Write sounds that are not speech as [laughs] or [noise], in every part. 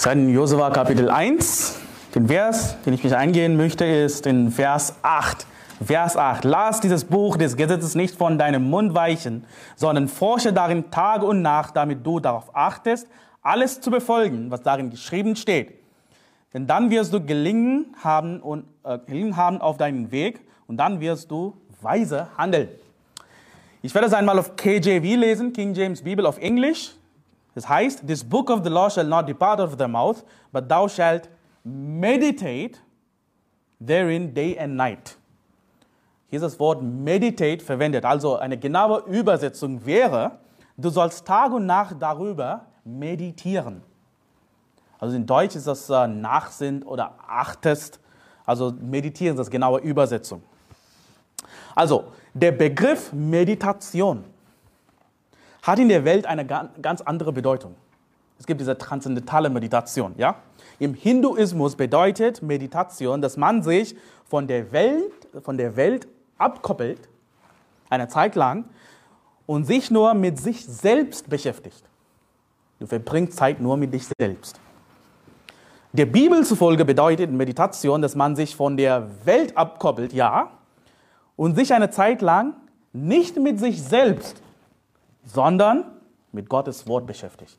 Sein Josua Kapitel 1, den Vers, den ich mich eingehen möchte, ist in Vers 8. Vers 8. Lass dieses Buch des Gesetzes nicht von deinem Mund weichen, sondern forsche darin Tag und Nacht, damit du darauf achtest, alles zu befolgen, was darin geschrieben steht. Denn dann wirst du gelingen haben, und, äh, gelingen haben auf deinem Weg und dann wirst du weise handeln. Ich werde es einmal auf KJV lesen, King James Bible auf Englisch. Das heißt, this book of the law shall not depart out of thy mouth, but thou shalt meditate therein day and night. Hier ist das Wort meditate verwendet. Also eine genaue Übersetzung wäre, du sollst Tag und Nacht darüber meditieren. Also in Deutsch ist das äh, Nachsinn oder achtest. Also meditieren ist das genaue Übersetzung. Also der Begriff Meditation hat in der Welt eine ganz andere Bedeutung. Es gibt diese transzendentale Meditation, ja? Im Hinduismus bedeutet Meditation, dass man sich von der Welt, von der Welt abkoppelt, eine Zeit lang, und sich nur mit sich selbst beschäftigt. Du verbringst Zeit nur mit dich selbst. Der Bibel zufolge bedeutet Meditation, dass man sich von der Welt abkoppelt, ja, und sich eine Zeit lang nicht mit sich selbst, sondern mit Gottes Wort beschäftigt.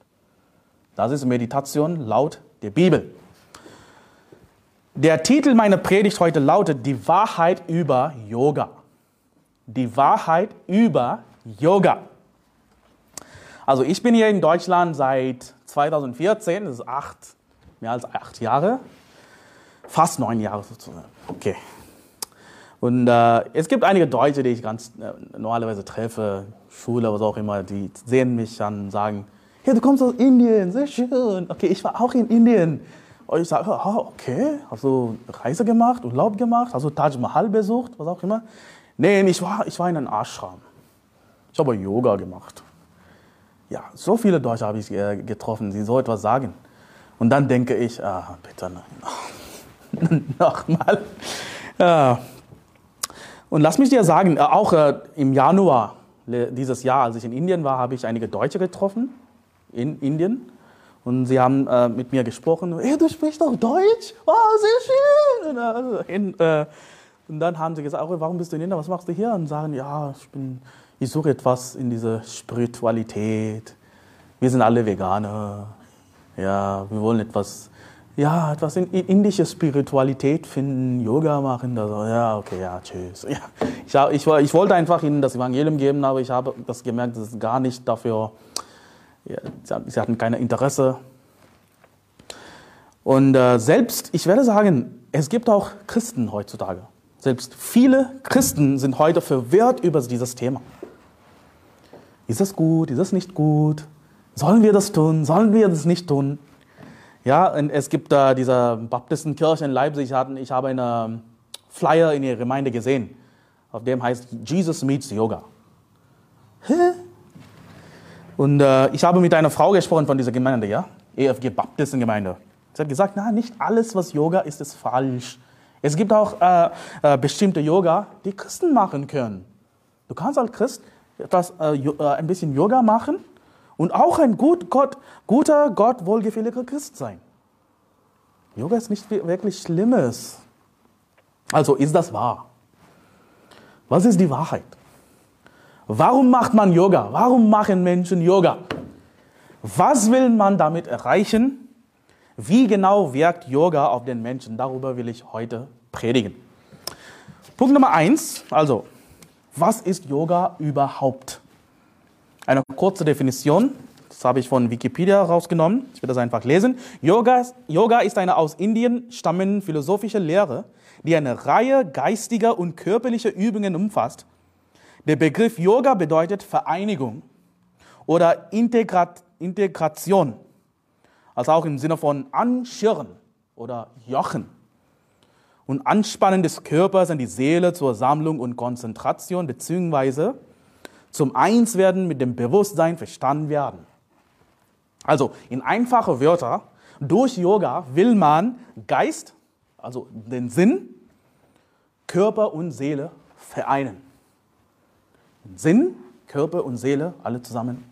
Das ist Meditation laut der Bibel. Der Titel meiner Predigt heute lautet Die Wahrheit über Yoga. Die Wahrheit über Yoga. Also ich bin hier in Deutschland seit 2014, das ist acht, mehr als acht Jahre, fast neun Jahre sozusagen. Okay. Und äh, es gibt einige Deutsche, die ich ganz äh, normalerweise treffe, Schule, was auch immer, die sehen mich an und sagen, hey, du kommst aus Indien, sehr schön. Okay, ich war auch in Indien. Und ich sage, oh, okay, hast du Reise gemacht, Urlaub gemacht, hast du Taj Mahal besucht, was auch immer. Nee, ich war, ich war in einem Ashram. Ich habe Yoga gemacht. Ja, so viele Deutsche habe ich äh, getroffen, die so etwas sagen. Und dann denke ich, ah, bitte nein. [laughs] Nochmal. Ja. Und lass mich dir sagen, äh, auch äh, im Januar dieses Jahr, als ich in Indien war, habe ich einige Deutsche getroffen in Indien. Und sie haben äh, mit mir gesprochen. Hey, du sprichst doch Deutsch? Wow, sehr schön. Und, äh, äh, und dann haben sie gesagt, oh, warum bist du in Indien? Was machst du hier? Und sagen, ja, ich, bin, ich suche etwas in dieser Spiritualität. Wir sind alle Veganer. Ja, wir wollen etwas, ja, etwas in, in indische Spiritualität finden, Yoga machen. Also, ja, okay, ja, tschüss. [laughs] Ja, ich, ich, ich wollte einfach ihnen das Evangelium geben, aber ich habe das gemerkt, das ist gar nicht dafür ja, sie hatten kein Interesse. Und äh, selbst, ich werde sagen, es gibt auch Christen heutzutage. Selbst viele Christen sind heute verwirrt über dieses Thema. Ist das gut? Ist das nicht gut? Sollen wir das tun? Sollen wir das nicht tun? Ja, und es gibt äh, diese Baptistenkirche in Leipzig. Hatten, ich habe einen Flyer in ihrer Gemeinde gesehen, auf dem heißt Jesus meets Yoga. Hä? Und äh, ich habe mit einer Frau gesprochen von dieser Gemeinde, ja, EFG Baptistengemeinde. Sie hat gesagt, na, nicht alles, was Yoga ist, ist falsch. Es gibt auch äh, äh, bestimmte Yoga, die Christen machen können. Du kannst als Christ etwas, äh, äh, ein bisschen Yoga machen und auch ein gut Gott, guter, Gott wohlgefälliger Christ sein. Yoga ist nicht wirklich Schlimmes. Also ist das wahr? Was ist die Wahrheit? Warum macht man Yoga? Warum machen Menschen Yoga? Was will man damit erreichen? Wie genau wirkt Yoga auf den Menschen? Darüber will ich heute predigen. Punkt Nummer eins, also, was ist Yoga überhaupt? Eine kurze Definition, das habe ich von Wikipedia rausgenommen. Ich werde das einfach lesen. Yoga, Yoga ist eine aus Indien stammende philosophische Lehre, die eine Reihe geistiger und körperlicher Übungen umfasst, der Begriff Yoga bedeutet Vereinigung oder Integrat Integration, also auch im Sinne von Anschirren oder Jochen. Und Anspannen des Körpers an die Seele zur Sammlung und Konzentration beziehungsweise zum Einswerden mit dem Bewusstsein verstanden werden. Also in einfache Wörter, durch Yoga will man Geist, also den Sinn, Körper und Seele vereinen. Sinn, Körper und Seele alle zusammen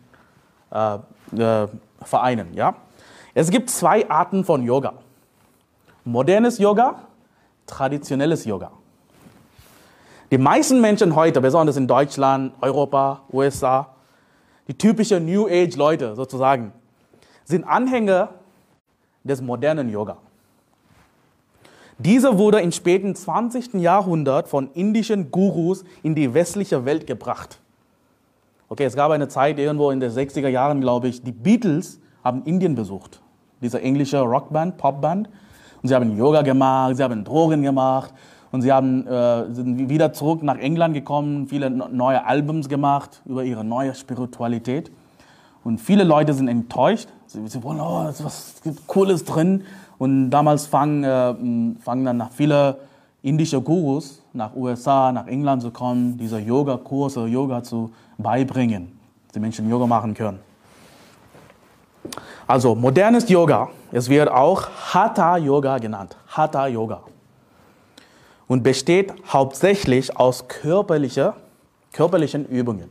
äh, äh, vereinen. Ja? Es gibt zwei Arten von Yoga. Modernes Yoga, traditionelles Yoga. Die meisten Menschen heute, besonders in Deutschland, Europa, USA, die typischen New Age Leute sozusagen, sind Anhänger des modernen Yoga. Dieser wurde im späten 20. Jahrhundert von indischen Gurus in die westliche Welt gebracht. Okay, es gab eine Zeit irgendwo in den 60er Jahren, glaube ich, die Beatles haben Indien besucht. Diese englische Rockband, Popband. Und sie haben Yoga gemacht, sie haben Drogen gemacht und sie haben, äh, sind wieder zurück nach England gekommen, viele neue Albums gemacht über ihre neue Spiritualität. Und viele Leute sind enttäuscht. Sie, sie wollen, oh, es was gibt Cooles drin. Und damals fangen, äh, fangen dann nach viele indische Gurus nach USA, nach England zu kommen, diese Yoga-Kurse, Yoga zu beibringen, dass die Menschen Yoga machen können. Also modernes Yoga, es wird auch Hatha Yoga genannt, Hatha Yoga. Und besteht hauptsächlich aus körperlicher, körperlichen Übungen.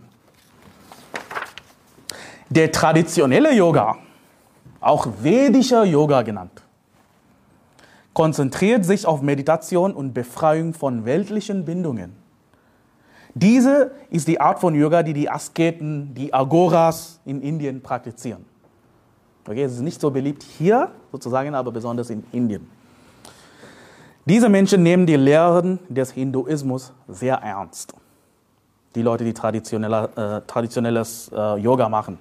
Der traditionelle Yoga, auch vedischer Yoga genannt, konzentriert sich auf Meditation und Befreiung von weltlichen Bindungen. Diese ist die Art von Yoga, die die Asketen, die Agoras in Indien praktizieren. Okay, es ist nicht so beliebt hier sozusagen, aber besonders in Indien. Diese Menschen nehmen die Lehren des Hinduismus sehr ernst. Die Leute, die traditionelle, äh, traditionelles äh, Yoga machen.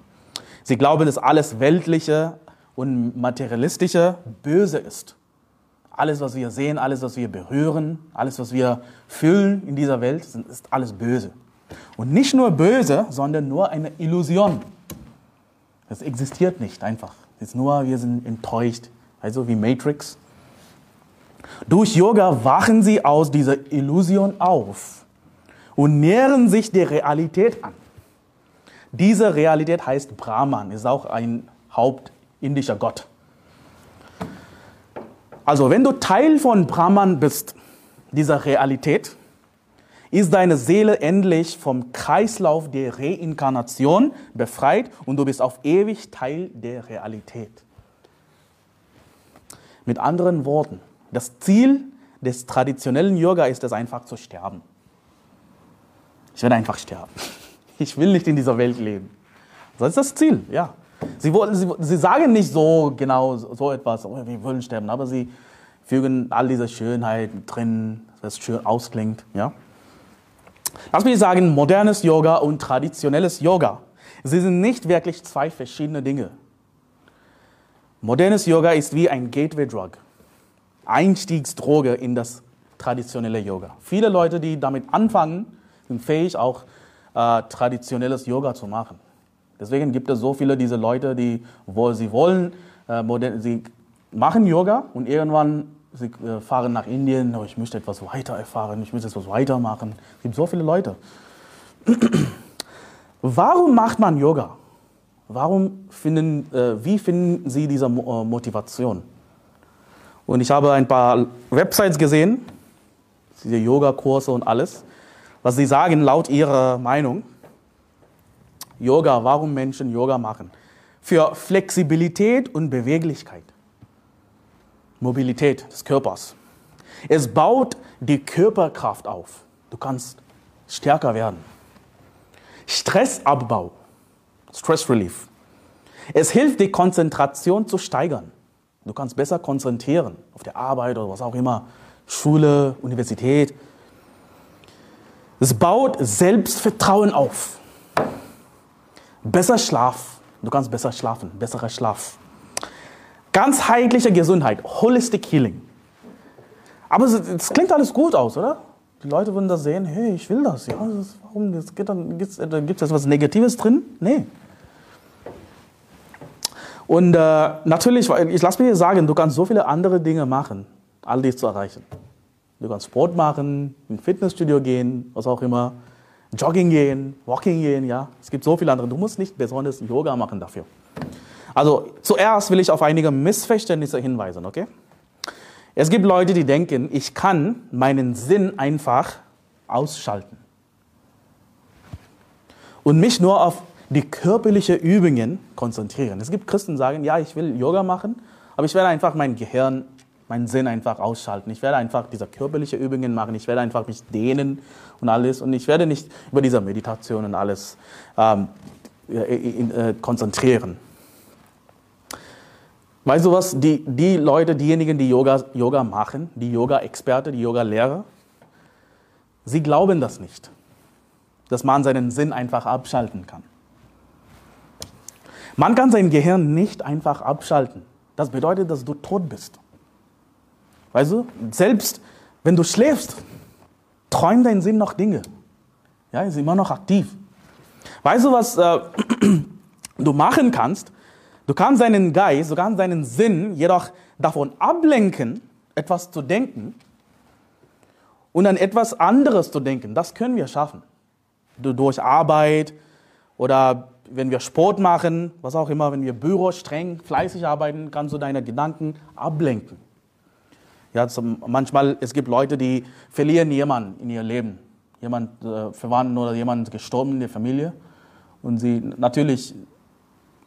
Sie glauben, dass alles Weltliche und Materialistische böse ist. Alles, was wir sehen, alles, was wir berühren, alles, was wir fühlen in dieser Welt, ist alles böse. Und nicht nur böse, sondern nur eine Illusion. Das existiert nicht einfach. Es ist nur, wir sind enttäuscht. Also wie Matrix. Durch Yoga wachen sie aus dieser Illusion auf und nähern sich der Realität an. Diese Realität heißt Brahman, ist auch ein hauptindischer Gott. Also wenn du Teil von Brahman bist, dieser Realität, ist deine Seele endlich vom Kreislauf der Reinkarnation befreit und du bist auf ewig Teil der Realität. Mit anderen Worten, das Ziel des traditionellen Yoga ist es einfach zu sterben. Ich werde einfach sterben. [laughs] Ich will nicht in dieser Welt leben. Das ist das Ziel, ja. Sie, sie, sie sagen nicht so genau so etwas, oh, wir wollen sterben, aber sie fügen all diese Schönheit drin, das schön ausklingt. Ja? Lass mich sagen, modernes Yoga und traditionelles Yoga, sie sind nicht wirklich zwei verschiedene Dinge. Modernes Yoga ist wie ein Gateway-Drug, Einstiegsdroge in das traditionelle Yoga. Viele Leute, die damit anfangen, sind fähig, auch äh, traditionelles Yoga zu machen. Deswegen gibt es so viele diese Leute, die, wo sie wollen, äh, sie machen Yoga und irgendwann sie äh, fahren nach Indien, oh, ich möchte etwas weiter erfahren, ich möchte etwas weitermachen. Es gibt so viele Leute. [clears throat] Warum macht man Yoga? Warum finden, äh, wie finden Sie diese äh, Motivation? Und ich habe ein paar Websites gesehen, diese Yoga-Kurse und alles, was sie sagen laut ihrer Meinung. Yoga, warum Menschen Yoga machen. Für Flexibilität und Beweglichkeit. Mobilität des Körpers. Es baut die Körperkraft auf. Du kannst stärker werden. Stressabbau, Stress Relief. Es hilft, die Konzentration zu steigern. Du kannst besser konzentrieren auf der Arbeit oder was auch immer, Schule, Universität. Es baut Selbstvertrauen auf. Besser Schlaf. Du kannst besser schlafen, besserer Schlaf. Ganzheitliche Gesundheit, Holistic Healing. Aber es klingt alles gut aus, oder? Die Leute würden das sehen, hey, ich will das. Ja, das warum das gibt es äh, gibt etwas Negatives drin? Nee. Und äh, natürlich, ich lass mir sagen, du kannst so viele andere Dinge machen, all dies zu erreichen. Du kannst Sport machen, ins Fitnessstudio gehen, was auch immer, Jogging gehen, Walking gehen, ja. Es gibt so viele andere. Du musst nicht besonders Yoga machen dafür. Also zuerst will ich auf einige Missverständnisse hinweisen, okay? Es gibt Leute, die denken, ich kann meinen Sinn einfach ausschalten und mich nur auf die körperlichen Übungen konzentrieren. Es gibt Christen, die sagen, ja, ich will Yoga machen, aber ich werde einfach mein Gehirn, meinen Sinn einfach ausschalten. Ich werde einfach diese körperlichen Übungen machen. Ich werde einfach mich dehnen und alles. Und ich werde nicht über diese Meditation und alles ähm, äh, konzentrieren. Weißt du was? Die, die Leute, diejenigen, die Yoga, Yoga machen, die Yoga-Experte, die Yoga-Lehrer, sie glauben das nicht, dass man seinen Sinn einfach abschalten kann. Man kann sein Gehirn nicht einfach abschalten. Das bedeutet, dass du tot bist. Weißt du, selbst wenn du schläfst, träumt dein Sinn noch Dinge. Ja, ist immer noch aktiv. Weißt du, was äh, [clears throat] du machen kannst? Du kannst deinen Geist, du kannst deinen Sinn jedoch davon ablenken, etwas zu denken und an etwas anderes zu denken. Das können wir schaffen. Durch Arbeit oder wenn wir Sport machen, was auch immer, wenn wir Büro streng, fleißig arbeiten, kannst du deine Gedanken ablenken. Ja, zum, manchmal, es gibt Leute, die verlieren jemanden in ihr Leben. Jemand äh, Verwandten oder jemand gestorben in der Familie. Und sie, natürlich,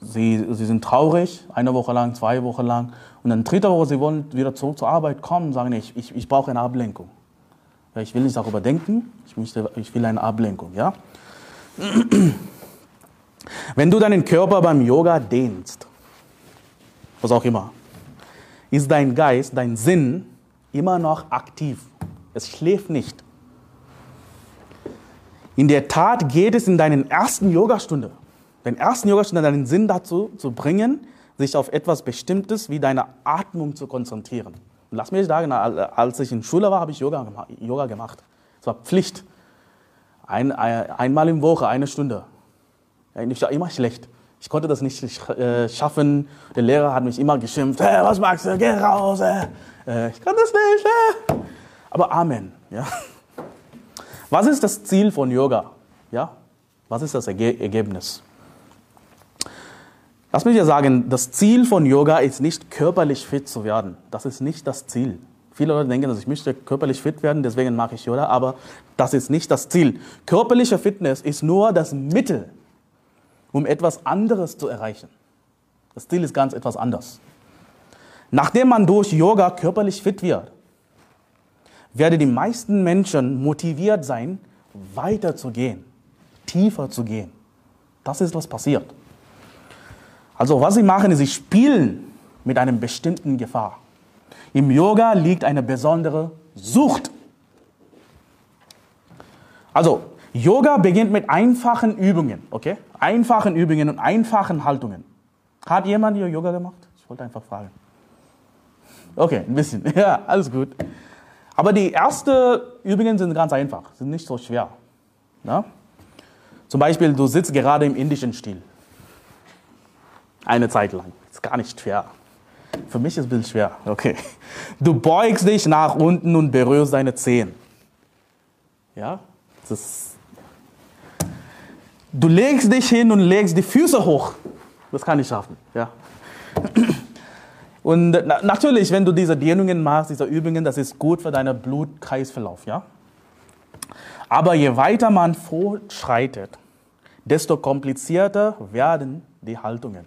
sie, sie sind traurig, eine Woche lang, zwei Wochen lang. Und dann dritte Woche, sie wollen wieder zurück zur Arbeit kommen, sagen, ich, ich, ich brauche eine Ablenkung. Ich will nicht darüber denken, ich, möchte, ich will eine Ablenkung. Ja? Wenn du deinen Körper beim Yoga dehnst, was auch immer, ist dein Geist, dein Sinn immer noch aktiv. Es schläft nicht. In der Tat geht es in deinen ersten Yogastunde, deinen ersten Yogastunde, deinen Sinn dazu zu bringen, sich auf etwas Bestimmtes wie deine Atmung zu konzentrieren. Und lass mich sagen, als ich in Schule war, habe ich Yoga, gemacht. Es war Pflicht. Ein, ein, einmal im Woche, eine Stunde. Ich war immer schlecht. Ich konnte das nicht äh, schaffen. Der Lehrer hat mich immer geschimpft. Hey, was magst du? Geh raus. Äh, ich kann das nicht. Äh. Aber Amen. Ja. [laughs] Was ist das Ziel von Yoga? Ja? Was ist das Erge Ergebnis? Lass mich dir sagen, das Ziel von Yoga ist nicht körperlich fit zu werden. Das ist nicht das Ziel. Viele Leute denken, dass ich möchte körperlich fit werden, deswegen mache ich Yoga, aber das ist nicht das Ziel. Körperliche Fitness ist nur das Mittel, um etwas anderes zu erreichen. Das Ziel ist ganz etwas anders. Nachdem man durch Yoga körperlich fit wird, werden die meisten Menschen motiviert sein, weiterzugehen, tiefer zu gehen. Das ist, was passiert. Also, was sie machen, ist, sie spielen mit einem bestimmten Gefahr. Im Yoga liegt eine besondere Sucht. Also, Yoga beginnt mit einfachen Übungen, okay? Einfachen Übungen und einfachen Haltungen. Hat jemand hier Yoga gemacht? Ich wollte einfach fragen. Okay, ein bisschen. [laughs] Ja, alles gut. Aber die ersten Übungen sind ganz einfach, sind nicht so schwer. Ja? Zum Beispiel, du sitzt gerade im indischen Stil. Eine Zeit lang. Ist gar nicht schwer. Für mich ist es ein bisschen schwer. Okay. Du beugst dich nach unten und berührst deine Zehen. Ja? Das ist Du legst dich hin und legst die Füße hoch. Das kann ich schaffen. Ja. Und na, natürlich, wenn du diese Dehnungen machst, diese Übungen, das ist gut für deinen Blutkreisverlauf. Ja? Aber je weiter man fortschreitet, desto komplizierter werden die Haltungen.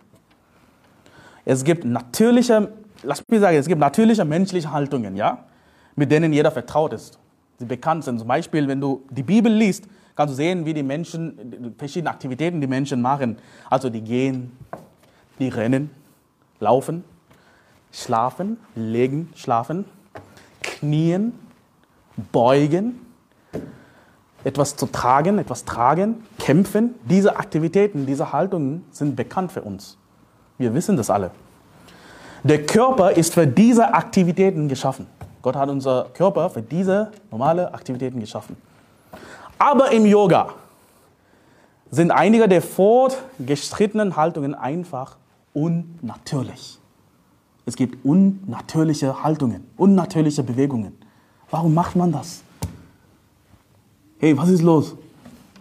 Es gibt natürliche, lass mich sagen, es gibt natürliche menschliche Haltungen, ja, mit denen jeder vertraut ist. Sie bekannt sind. Zum Beispiel, wenn du die Bibel liest, kannst du sehen, wie die Menschen, verschiedene Aktivitäten die Menschen machen. Also die gehen, die rennen, laufen, schlafen, legen, schlafen, knien, beugen, etwas zu tragen, etwas tragen, kämpfen. Diese Aktivitäten, diese Haltungen sind bekannt für uns. Wir wissen das alle. Der Körper ist für diese Aktivitäten geschaffen. Gott hat unser Körper für diese normale Aktivitäten geschaffen. Aber im Yoga sind einige der fortgeschrittenen Haltungen einfach unnatürlich. Es gibt unnatürliche Haltungen, unnatürliche Bewegungen. Warum macht man das? Hey, was ist los?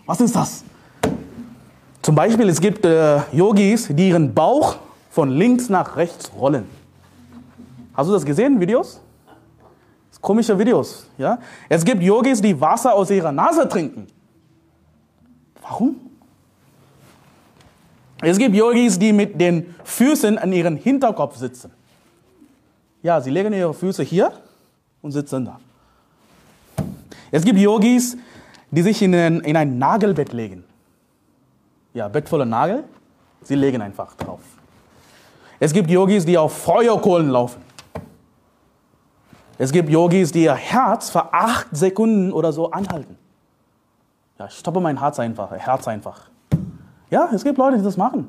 Was ist das? Zum Beispiel, es gibt äh, Yogis, die ihren Bauch von links nach rechts rollen. Hast du das gesehen, Videos? Komische Videos. Ja? Es gibt Yogis, die Wasser aus ihrer Nase trinken. Warum? Es gibt Yogis, die mit den Füßen an ihren Hinterkopf sitzen. Ja, sie legen ihre Füße hier und sitzen da. Es gibt Yogis, die sich in ein, in ein Nagelbett legen. Ja, Bett voller Nagel, sie legen einfach drauf. Es gibt Yogis, die auf Feuerkohlen laufen. Es gibt Yogis, die ihr Herz für acht Sekunden oder so anhalten. Ja, ich stoppe mein Herz einfach, Herz einfach. Ja, es gibt Leute, die das machen.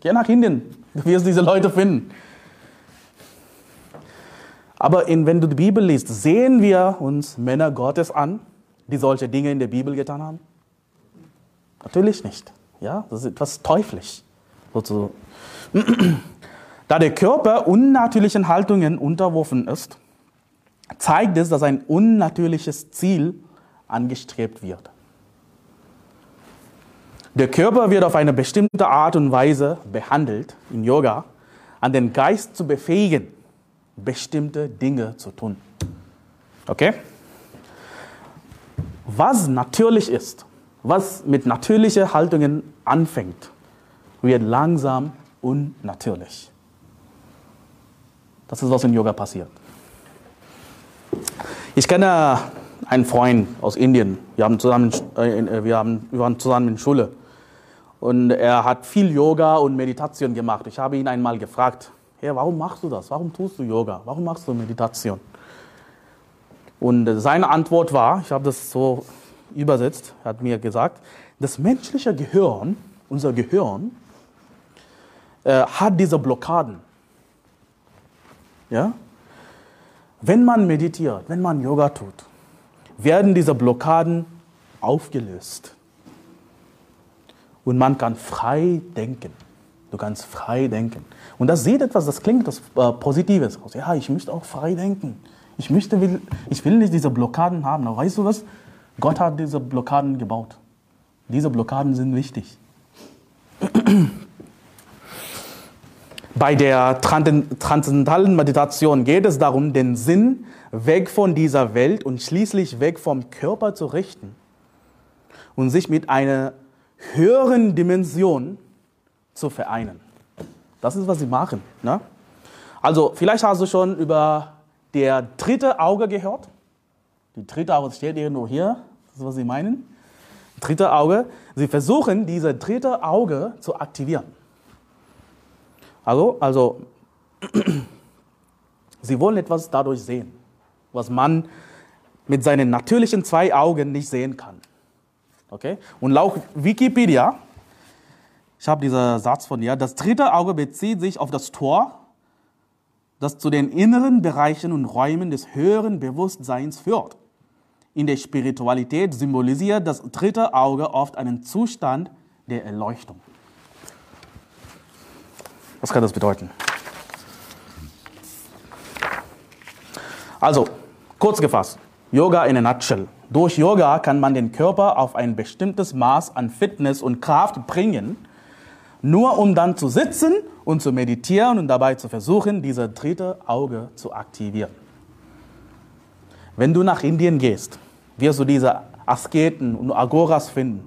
Geh nach Indien, du wirst diese Leute finden. Aber in, wenn du die Bibel liest, sehen wir uns Männer Gottes an, die solche Dinge in der Bibel getan haben? Natürlich nicht. Ja, das ist etwas teuflisch. Sozusagen. [clears throat] Da der Körper unnatürlichen Haltungen unterworfen ist, zeigt es, dass ein unnatürliches Ziel angestrebt wird. Der Körper wird auf eine bestimmte Art und Weise behandelt in Yoga, an den Geist zu befähigen, bestimmte Dinge zu tun. Okay? Was natürlich ist, was mit natürlichen Haltungen anfängt, wird langsam unnatürlich. Das ist, was in Yoga passiert. Ich kenne einen Freund aus Indien. Wir, haben zusammen, äh, wir, haben, wir waren zusammen in Schule. Und er hat viel Yoga und Meditation gemacht. Ich habe ihn einmal gefragt, hey, warum machst du das? Warum tust du Yoga? Warum machst du Meditation? Und seine Antwort war, ich habe das so übersetzt, er hat mir gesagt, das menschliche Gehirn, unser Gehirn, äh, hat diese Blockaden. Ja? Wenn man meditiert, wenn man Yoga tut, werden diese Blockaden aufgelöst. Und man kann frei denken. Du kannst frei denken. Und das sieht etwas, das klingt etwas äh, Positives aus. Ja, ich möchte auch frei denken. Ich, möchte, will, ich will nicht diese Blockaden haben. Aber weißt du was? Gott hat diese Blockaden gebaut. Diese Blockaden sind wichtig. Bei der transzendentalen Meditation geht es darum, den Sinn weg von dieser Welt und schließlich weg vom Körper zu richten und sich mit einer höheren Dimension zu vereinen. Das ist, was sie machen. Ne? Also, vielleicht hast du schon über der dritte Auge gehört. Die dritte Auge steht irgendwo hier. Das ist, was sie meinen. Dritte Auge. Sie versuchen, diese dritte Auge zu aktivieren. Also, also [clears throat] sie wollen etwas dadurch sehen, was man mit seinen natürlichen zwei Augen nicht sehen kann. Okay? Und laut Wikipedia, ich habe diesen Satz von dir, das dritte Auge bezieht sich auf das Tor, das zu den inneren Bereichen und Räumen des höheren Bewusstseins führt. In der Spiritualität symbolisiert das dritte Auge oft einen Zustand der Erleuchtung. Was kann das bedeuten? Also, kurz gefasst, Yoga in a nutshell. Durch Yoga kann man den Körper auf ein bestimmtes Maß an Fitness und Kraft bringen, nur um dann zu sitzen und zu meditieren und dabei zu versuchen, dieses dritte Auge zu aktivieren. Wenn du nach Indien gehst, wirst du diese Asketen und Agoras finden,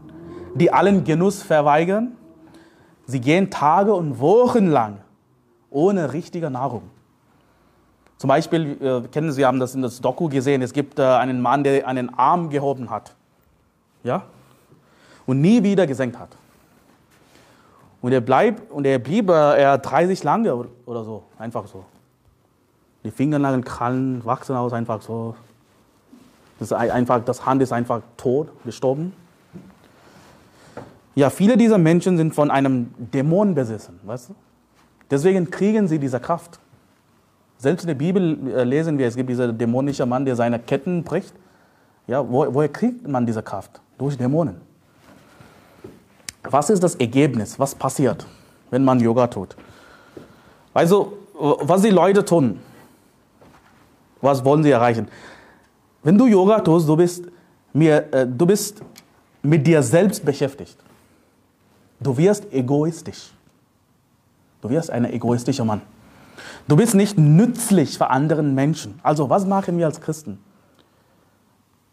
die allen Genuss verweigern Sie gehen Tage und Wochen lang ohne richtige Nahrung. Zum Beispiel, äh, kennen Sie, haben das in das Doku gesehen, es gibt äh, einen Mann, der einen Arm gehoben hat. Ja? Und nie wieder gesenkt hat. Und er, bleib, und er blieb äh, er 30 lange oder so, einfach so. Die Fingernagel, Krallen wachsen aus, einfach so. Das, einfach, das Hand ist einfach tot, gestorben. Ja, viele dieser Menschen sind von einem Dämon besessen, weißt du? Deswegen kriegen sie diese Kraft. Selbst in der Bibel äh, lesen wir, es gibt dieser dämonische Mann, der seine Ketten bricht. Ja, wo, woher kriegt man diese Kraft? Durch Dämonen. Was ist das Ergebnis? Was passiert, wenn man Yoga tut? Also, was die Leute tun, was wollen sie erreichen? Wenn du Yoga tust, du bist, mir, äh, du bist mit dir selbst beschäftigt. Du wirst egoistisch. Du wirst ein egoistischer Mann. Du bist nicht nützlich für anderen Menschen. Also was machen wir als Christen?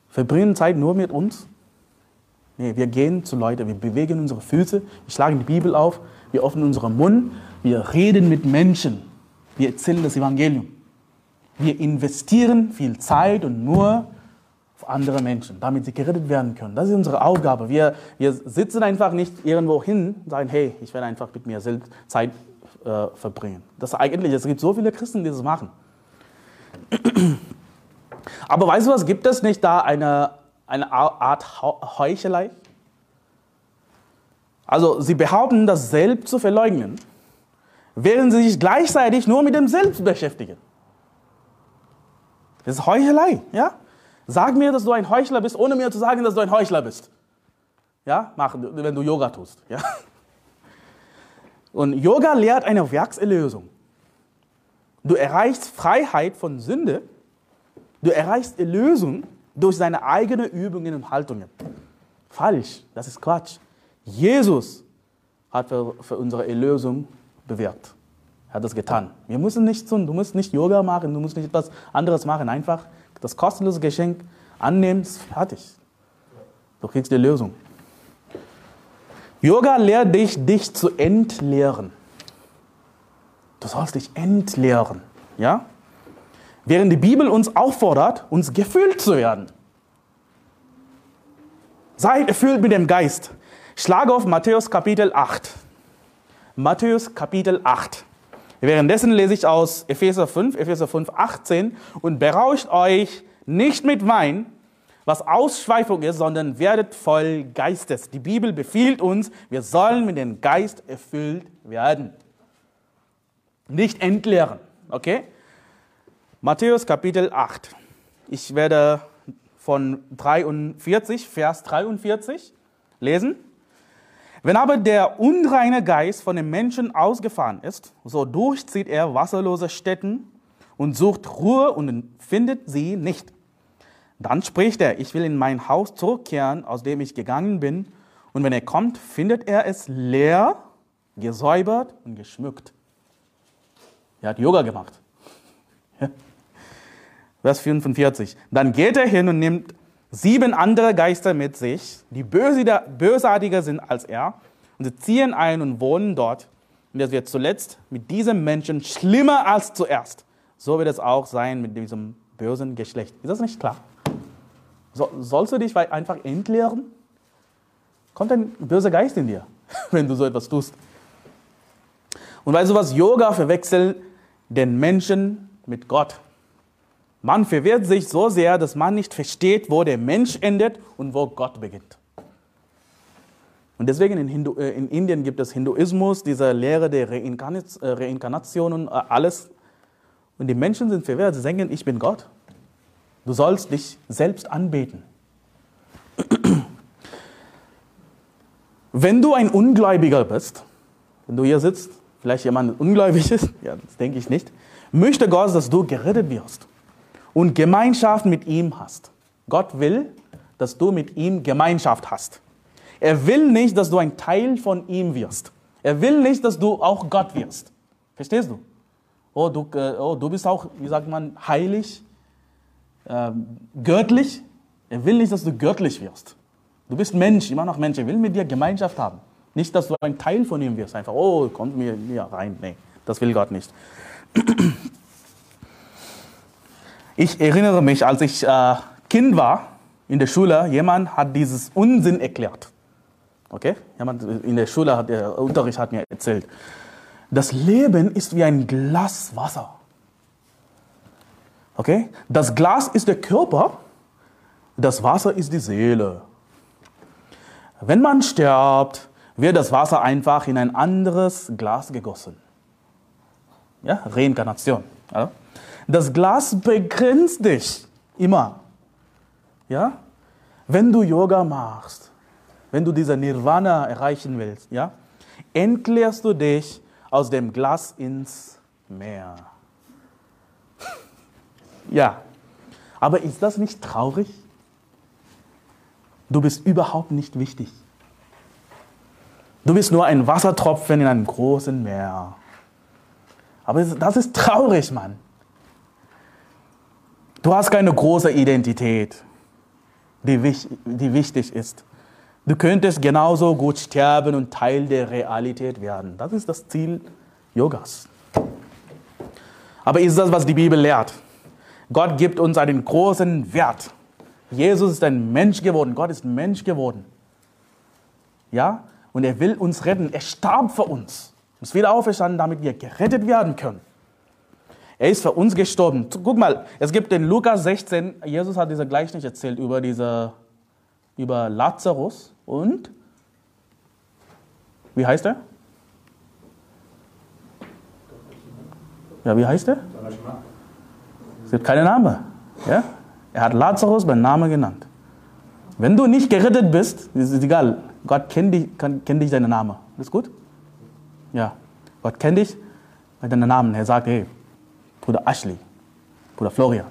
Verbringen Zeit nur mit uns? Nee, wir gehen zu Leuten, wir bewegen unsere Füße, wir schlagen die Bibel auf, wir öffnen unseren Mund, wir reden mit Menschen, wir erzählen das Evangelium. Wir investieren viel Zeit und nur andere Menschen, damit sie gerettet werden können. Das ist unsere Aufgabe. Wir, wir sitzen einfach nicht irgendwo hin und sagen, hey, ich werde einfach mit mir selbst Zeit äh, verbringen. Das eigentlich, es gibt so viele Christen, die das machen. Aber weißt du was, gibt es nicht da eine, eine Art Heuchelei? Also sie behaupten, das Selbst zu verleugnen, während sie sich gleichzeitig nur mit dem Selbst beschäftigen. Das ist Heuchelei, ja? Sag mir, dass du ein Heuchler bist, ohne mir zu sagen, dass du ein Heuchler bist. Ja, mach, wenn du Yoga tust. Ja? Und Yoga lehrt eine Werkserlösung. Du erreichst Freiheit von Sünde, du erreichst Erlösung durch seine eigenen Übungen und Haltungen. Falsch, das ist Quatsch. Jesus hat für, für unsere Erlösung bewirkt. Er hat das getan. Wir müssen nichts tun. Du musst nicht Yoga machen, du musst nicht etwas anderes machen. Einfach das kostenlose Geschenk annehmen, ist fertig. Du kriegst die Lösung. Yoga lehrt dich, dich zu entleeren. Du sollst dich entleeren. Ja? Während die Bibel uns auffordert, uns gefüllt zu werden. Seid erfüllt mit dem Geist. Schlage auf Matthäus Kapitel 8. Matthäus Kapitel 8. Währenddessen lese ich aus Epheser 5, Epheser 5, 18 und berauscht euch nicht mit Wein, was Ausschweifung ist, sondern werdet voll Geistes. Die Bibel befiehlt uns, wir sollen mit dem Geist erfüllt werden. Nicht entleeren, okay? Matthäus Kapitel 8. Ich werde von 43, Vers 43 lesen. Wenn aber der unreine Geist von dem Menschen ausgefahren ist, so durchzieht er wasserlose Städten und sucht Ruhe und findet sie nicht. Dann spricht er, ich will in mein Haus zurückkehren, aus dem ich gegangen bin. Und wenn er kommt, findet er es leer, gesäubert und geschmückt. Er hat Yoga gemacht. [laughs] Vers 45. Dann geht er hin und nimmt sieben andere Geister mit sich, die bösartiger sind als er, und sie ziehen ein und wohnen dort. Und es wird zuletzt mit diesem Menschen schlimmer als zuerst. So wird es auch sein mit diesem bösen Geschlecht. Ist das nicht klar? So, sollst du dich einfach entleeren? Kommt ein böser Geist in dir, [laughs] wenn du so etwas tust. Und weißt du was? Yoga verwechselt den Menschen mit Gott. Man verwirrt sich so sehr, dass man nicht versteht, wo der Mensch endet und wo Gott beginnt. Und deswegen in, Hindu, äh, in Indien gibt es Hinduismus, diese Lehre der äh, Reinkarnation und äh, alles. Und die Menschen sind verwirrt, sie denken, ich bin Gott. Du sollst dich selbst anbeten. Wenn du ein Ungläubiger bist, wenn du hier sitzt, vielleicht jemand ungläubig ist, ja, das denke ich nicht, möchte Gott, dass du gerettet wirst und Gemeinschaft mit ihm hast. Gott will, dass du mit ihm Gemeinschaft hast. Er will nicht, dass du ein Teil von ihm wirst. Er will nicht, dass du auch Gott wirst. Verstehst du? Oh, du, äh, oh, du bist auch, wie sagt man, heilig, äh, göttlich. Er will nicht, dass du göttlich wirst. Du bist Mensch, immer noch Mensch. Er will mit dir Gemeinschaft haben. Nicht, dass du ein Teil von ihm wirst. Einfach, oh, kommt mir, mir rein. Nee, das will Gott nicht. Ich erinnere mich, als ich äh, Kind war in der Schule, jemand hat dieses Unsinn erklärt. Okay? Jemand in der Schule hat der Unterricht hat mir erzählt. Das Leben ist wie ein Glas Wasser. Okay? Das Glas ist der Körper, das Wasser ist die Seele. Wenn man stirbt, wird das Wasser einfach in ein anderes Glas gegossen. Ja, Reinkarnation. Ja? Das Glas begrenzt dich immer. Ja? Wenn du Yoga machst, wenn du diese Nirvana erreichen willst, ja, entleerst du dich aus dem Glas ins Meer. [laughs] ja. Aber ist das nicht traurig? Du bist überhaupt nicht wichtig. Du bist nur ein Wassertropfen in einem großen Meer. Aber das ist traurig, Mann. Du hast keine große Identität, die, die wichtig ist. Du könntest genauso gut sterben und Teil der Realität werden. Das ist das Ziel Yogas. Aber ist das, was die Bibel lehrt? Gott gibt uns einen großen Wert. Jesus ist ein Mensch geworden. Gott ist Mensch geworden. Ja? Und er will uns retten. Er starb für uns. Er ist wieder auferstanden, damit wir gerettet werden können. Er ist für uns gestorben. Guck mal, es gibt in Lukas 16, Jesus hat diese Gleichnis erzählt über, diese, über Lazarus und, wie heißt er? Ja, wie heißt er? Es gibt keinen Namen. Ja? Er hat Lazarus beim Namen genannt. Wenn du nicht gerettet bist, ist es egal. Gott kennt dich, kennt dich deinen Namen. Ist gut? Ja. Gott kennt dich bei deinem Namen. Er sagt, hey, Bruder Ashley, Bruder Florian.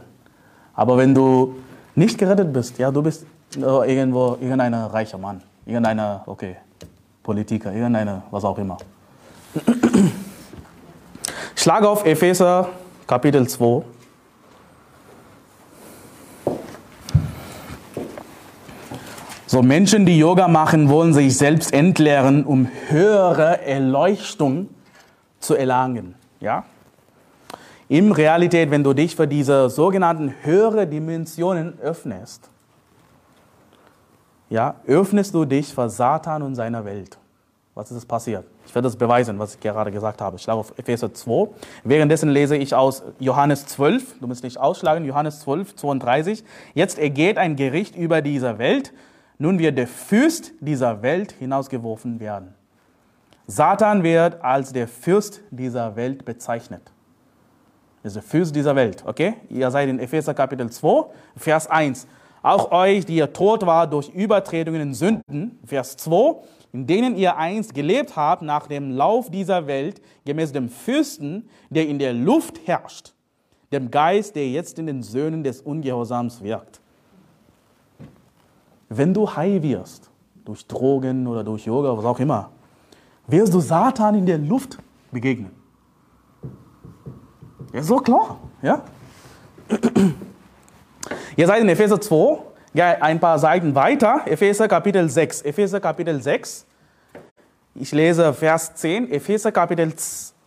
Aber wenn du nicht gerettet bist, ja, du bist irgendwo irgendein reicher Mann, irgendeiner, okay, Politiker, irgendeiner, was auch immer. [clears throat] Schlag auf Epheser Kapitel 2. So Menschen, die Yoga machen, wollen sich selbst entleeren, um höhere Erleuchtung zu erlangen. Ja? In Realität, wenn du dich für diese sogenannten höhere Dimensionen öffnest, ja, öffnest du dich für Satan und seiner Welt. Was ist passiert? Ich werde das beweisen, was ich gerade gesagt habe. Ich schlage auf Epheser 2. Währenddessen lese ich aus Johannes 12. Du musst nicht ausschlagen. Johannes 12, 32. Jetzt ergeht ein Gericht über diese Welt. Nun wird der Fürst dieser Welt hinausgeworfen werden. Satan wird als der Fürst dieser Welt bezeichnet. Das ist Fürst dieser Welt, okay? Ihr seid in Epheser Kapitel 2, Vers 1. Auch euch, die ihr tot war durch Übertretungen und Sünden, Vers 2, in denen ihr einst gelebt habt nach dem Lauf dieser Welt, gemäß dem Fürsten, der in der Luft herrscht, dem Geist, der jetzt in den Söhnen des Ungehorsams wirkt. Wenn du high wirst, durch Drogen oder durch Yoga, was auch immer, wirst du Satan in der Luft begegnen. Ja, so klar, ja? Ihr seid in Epheser 2, ein paar Seiten weiter, Epheser Kapitel 6. Epheser Kapitel 6, ich lese Vers 10, Epheser Kapitel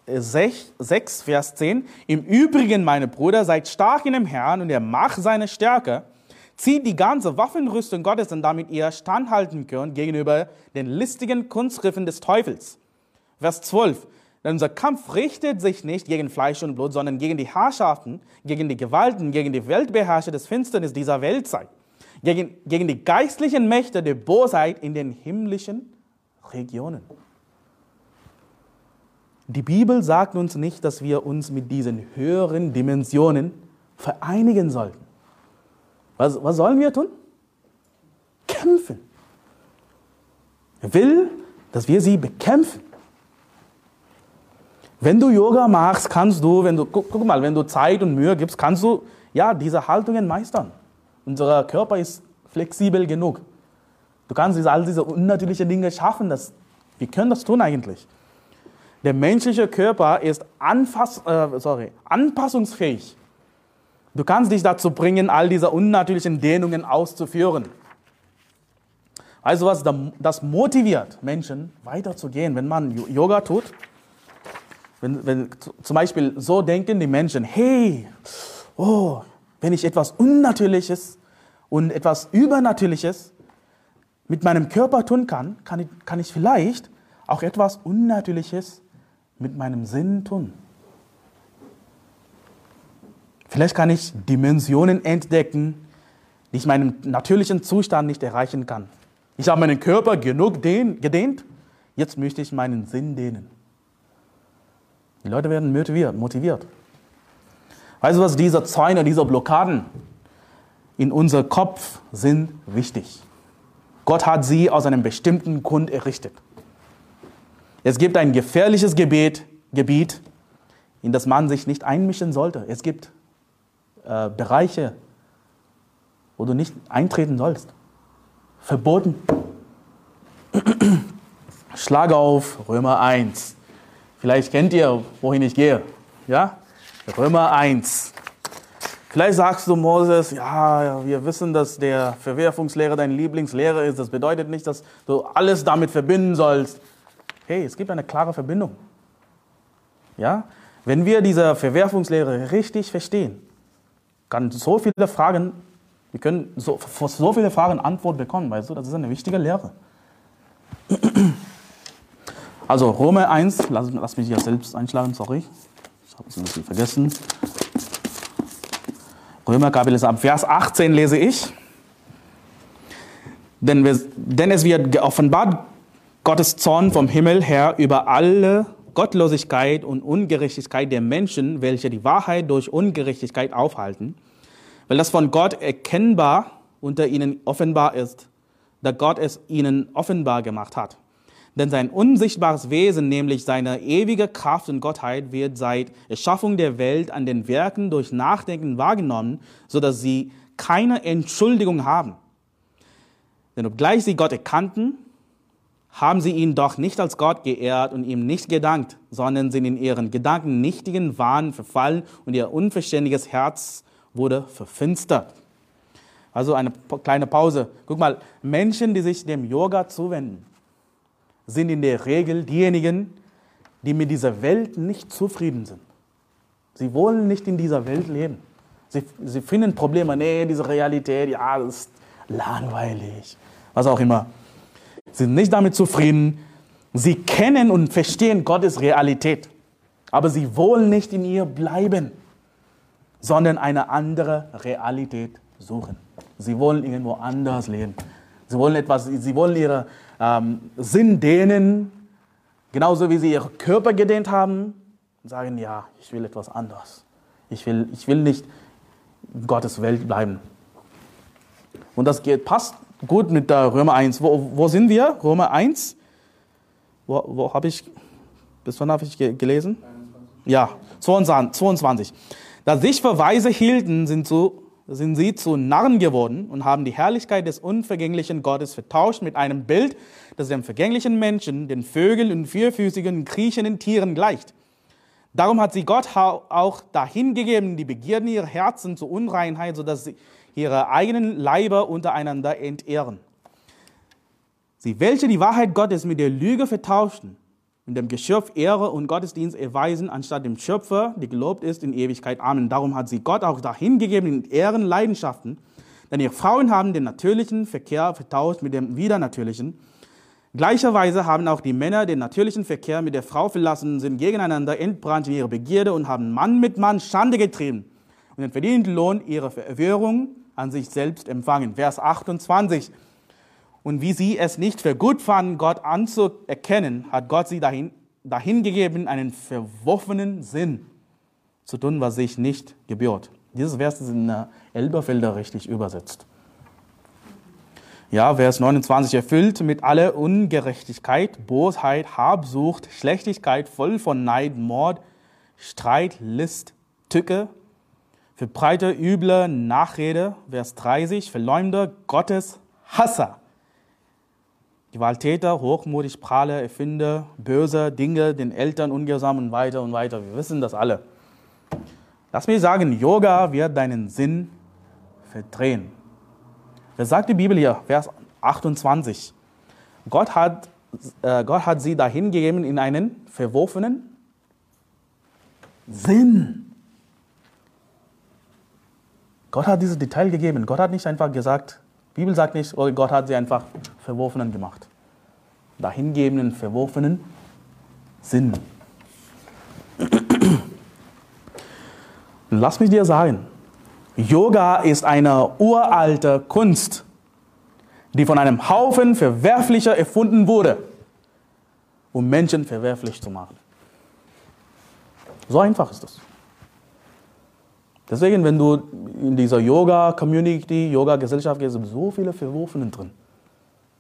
6, 6, Vers 10. Im Übrigen, meine Brüder, seid stark in dem Herrn und er macht seine Stärke. Zieht die ganze Waffenrüstung Gottes und damit ihr standhalten könnt gegenüber den listigen Kunstgriffen des Teufels. Vers 12. Denn unser Kampf richtet sich nicht gegen Fleisch und Blut, sondern gegen die Herrschaften, gegen die Gewalten, gegen die Weltbeherrscher des Finsternis dieser Weltzeit, gegen, gegen die geistlichen Mächte der Bosheit in den himmlischen Regionen. Die Bibel sagt uns nicht, dass wir uns mit diesen höheren Dimensionen vereinigen sollten. Was, was sollen wir tun? Kämpfen. Er will, dass wir sie bekämpfen. Wenn du Yoga machst, kannst du, wenn du, guck, guck, mal, wenn du Zeit und Mühe gibst, kannst du, ja, diese Haltungen meistern. Unser Körper ist flexibel genug. Du kannst diese, all diese unnatürlichen Dinge schaffen. Das, wir können das tun eigentlich. Der menschliche Körper ist anfass, äh, sorry, anpassungsfähig. Du kannst dich dazu bringen, all diese unnatürlichen Dehnungen auszuführen. Also was das motiviert Menschen weiterzugehen, wenn man Yoga tut. Wenn, wenn zum Beispiel so denken die Menschen, hey, oh, wenn ich etwas Unnatürliches und etwas Übernatürliches mit meinem Körper tun kann, kann ich, kann ich vielleicht auch etwas Unnatürliches mit meinem Sinn tun. Vielleicht kann ich Dimensionen entdecken, die ich meinem natürlichen Zustand nicht erreichen kann. Ich habe meinen Körper genug gedehnt, jetzt möchte ich meinen Sinn dehnen. Die Leute werden motiviert. Weißt du was, diese Zäune, diese Blockaden in unser Kopf sind wichtig. Gott hat sie aus einem bestimmten Grund errichtet. Es gibt ein gefährliches Gebet, Gebiet, in das man sich nicht einmischen sollte. Es gibt äh, Bereiche, wo du nicht eintreten sollst. Verboten. [clears throat] Schlag auf Römer 1. Vielleicht kennt ihr, wohin ich gehe. Ja? Römer 1. Vielleicht sagst du Moses, ja, wir wissen, dass der Verwerfungslehrer dein Lieblingslehrer ist. Das bedeutet nicht, dass du alles damit verbinden sollst. Hey, es gibt eine klare Verbindung. Ja? Wenn wir diese Verwerfungslehre richtig verstehen, kann so viele Fragen, wir können so, so viele Fragen Antwort bekommen, weißt du, das ist eine wichtige Lehre. Also Römer 1, lass, lass mich hier selbst einschlagen, sorry, ich habe es ein bisschen vergessen. Römer Kapitel ab Vers 18 lese ich. Denn, wir, denn es wird offenbart Gottes Zorn vom Himmel her über alle Gottlosigkeit und Ungerechtigkeit der Menschen, welche die Wahrheit durch Ungerechtigkeit aufhalten, weil das von Gott erkennbar unter ihnen offenbar ist, da Gott es ihnen offenbar gemacht hat. Denn sein unsichtbares Wesen, nämlich seine ewige Kraft und Gottheit, wird seit Erschaffung der Welt an den Werken durch Nachdenken wahrgenommen, so dass sie keine Entschuldigung haben. Denn obgleich sie Gott erkannten, haben sie ihn doch nicht als Gott geehrt und ihm nicht gedankt, sondern sind in ihren Gedanken nichtigen Wahn verfallen und ihr unverständiges Herz wurde verfinstert. Also eine kleine Pause. Guck mal, Menschen, die sich dem Yoga zuwenden, sind in der Regel diejenigen, die mit dieser Welt nicht zufrieden sind. Sie wollen nicht in dieser Welt leben. Sie, sie finden Probleme, nee, diese Realität, ja, das ist langweilig, was auch immer. Sie sind nicht damit zufrieden. Sie kennen und verstehen Gottes Realität, aber sie wollen nicht in ihr bleiben, sondern eine andere Realität suchen. Sie wollen irgendwo anders leben. Sie wollen etwas, sie wollen ihre ähm, Sinn dehnen, genauso wie sie ihren Körper gedehnt haben und sagen, ja, ich will etwas anderes. Ich will, ich will nicht in Gottes Welt bleiben. Und das geht, passt gut mit der Römer 1. Wo, wo sind wir? Römer 1. Wo, wo habe ich, bis wann habe ich gelesen? 21. Ja, 22. Da sich für Weise hielten, sind so sind sie zu Narren geworden und haben die Herrlichkeit des unvergänglichen Gottes vertauscht mit einem Bild, das dem vergänglichen Menschen, den Vögeln und vierfüßigen, kriechenden Tieren gleicht. Darum hat sie Gott auch dahingegeben, die Begierden ihrer Herzen zur Unreinheit, sodass sie ihre eigenen Leiber untereinander entehren. Sie, welche die Wahrheit Gottes mit der Lüge vertauschten, in dem Geschöpf Ehre und Gottesdienst erweisen, anstatt dem Schöpfer, der gelobt ist in Ewigkeit. Amen. Darum hat sie Gott auch dahingegeben in Ehren, Leidenschaften, denn ihre Frauen haben den natürlichen Verkehr vertauscht mit dem widernatürlichen. Gleicherweise haben auch die Männer den natürlichen Verkehr mit der Frau verlassen, sind gegeneinander entbrannt in ihre Begierde und haben Mann mit Mann Schande getrieben und den verdienten Lohn ihrer Verwirrung an sich selbst empfangen. Vers 28 und wie sie es nicht für gut fanden, Gott anzuerkennen, hat Gott sie dahin, dahin gegeben, einen verworfenen Sinn zu tun, was sich nicht gebührt. Dieses Vers ist in Elberfelder richtig übersetzt. Ja, Vers 29 erfüllt mit aller Ungerechtigkeit, Bosheit, Habsucht, Schlechtigkeit, voll von Neid, Mord, Streit, List, Tücke, verbreite üble Nachrede, Vers 30, Verleumder, Gottes Hasser, Gewalttäter, hochmutig, prahle, erfinde böse Dinge, den Eltern ungehorsam und weiter und weiter. Wir wissen das alle. Lass mich sagen, Yoga wird deinen Sinn verdrehen. Was sagt die Bibel hier? Vers 28. Gott hat, äh, Gott hat sie dahin gegeben in einen verworfenen Sinn. Gott hat dieses Detail gegeben. Gott hat nicht einfach gesagt, Bibel sagt nicht, oh, Gott hat sie einfach verworfenen gemacht. Dahingebenden, verworfenen Sinn. [clears throat] Lass mich dir sagen, Yoga ist eine uralte Kunst, die von einem Haufen Verwerflicher erfunden wurde, um Menschen verwerflich zu machen. So einfach ist es. Deswegen, wenn du in dieser Yoga-Community, Yoga-Gesellschaft gehst, sind so viele Verworfenen drin.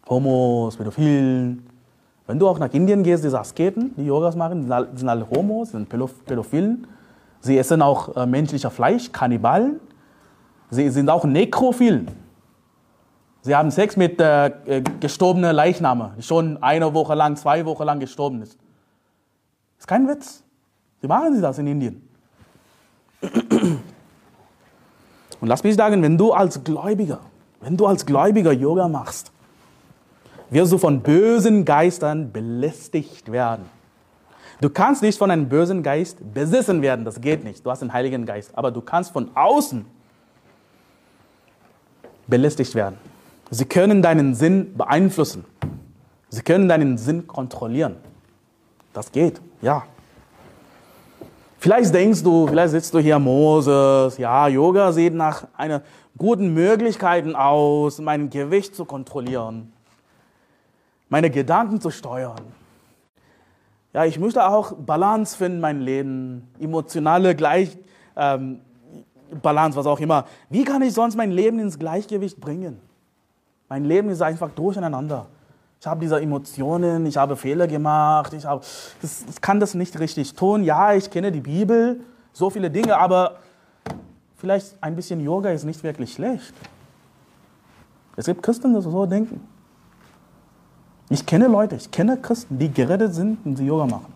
Homos, Pädophilen. Wenn du auch nach Indien gehst, diese Asketen, die Yogas machen, sind alle Homos, sind Pädophilen. Sie essen auch äh, menschliches Fleisch, Kannibalen. Sie sind auch Nekrophilen. Sie haben Sex mit äh, äh gestorbenen Leichname, die schon eine Woche lang, zwei Wochen lang gestorben ist. Ist kein Witz. Wie machen sie das in Indien? Und lass mich sagen, wenn du als Gläubiger, wenn du als Gläubiger Yoga machst, wirst du von bösen Geistern belästigt werden. Du kannst nicht von einem bösen Geist besessen werden, das geht nicht. Du hast den Heiligen Geist, aber du kannst von außen belästigt werden. Sie können deinen Sinn beeinflussen. Sie können deinen Sinn kontrollieren. Das geht, ja. Vielleicht denkst du, vielleicht sitzt du hier, Moses, ja, Yoga sieht nach einer guten Möglichkeit aus, mein Gewicht zu kontrollieren, meine Gedanken zu steuern. Ja, ich möchte auch Balance finden in meinem Leben, emotionale Gleich, ähm, Balance, was auch immer. Wie kann ich sonst mein Leben ins Gleichgewicht bringen? Mein Leben ist einfach durcheinander. Ich habe diese Emotionen, ich habe Fehler gemacht, ich, habe, das, ich kann das nicht richtig tun. Ja, ich kenne die Bibel, so viele Dinge, aber vielleicht ein bisschen Yoga ist nicht wirklich schlecht. Es gibt Christen, die so denken. Ich kenne Leute, ich kenne Christen, die gerettet sind und sie Yoga machen.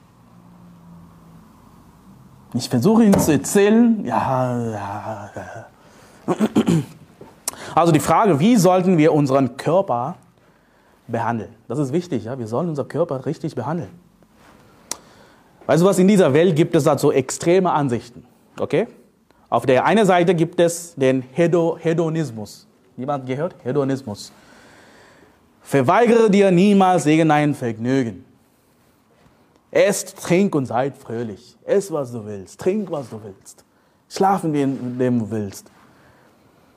Ich versuche ihnen zu erzählen, ja, ja, ja. Also die Frage, wie sollten wir unseren Körper behandeln? Das ist wichtig, ja? wir sollen unseren Körper richtig behandeln. Weißt du was, in dieser Welt gibt es dazu extreme Ansichten, okay? Auf der einen Seite gibt es den Hedonismus. Jemand gehört? Hedonismus. Verweigere dir niemals irgendein Vergnügen. Esst, trink und seid fröhlich. Ess, was du willst. Trink, was du willst. Schlafen, wem du willst.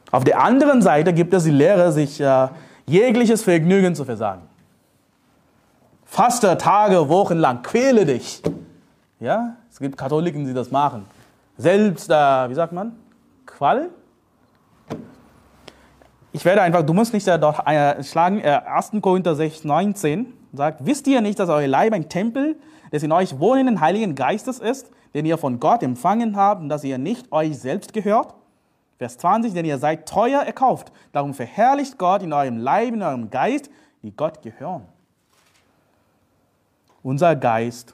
Auf der anderen Seite gibt es die Lehre, sich äh, jegliches Vergnügen zu versagen. Faste Tage, Wochen lang, quäle dich. Ja, es gibt Katholiken, die das machen. Selbst, äh, wie sagt man, Qual? Ich werde einfach, du musst nicht äh, dort äh, schlagen, äh, 1. Korinther 6, 19 sagt, wisst ihr nicht, dass euer Leib ein Tempel des in euch wohnenden Heiligen Geistes ist, den ihr von Gott empfangen habt und dass ihr nicht euch selbst gehört? Vers 20, denn ihr seid teuer erkauft. Darum verherrlicht Gott in eurem Leib, in eurem Geist, die Gott gehören. Unser Geist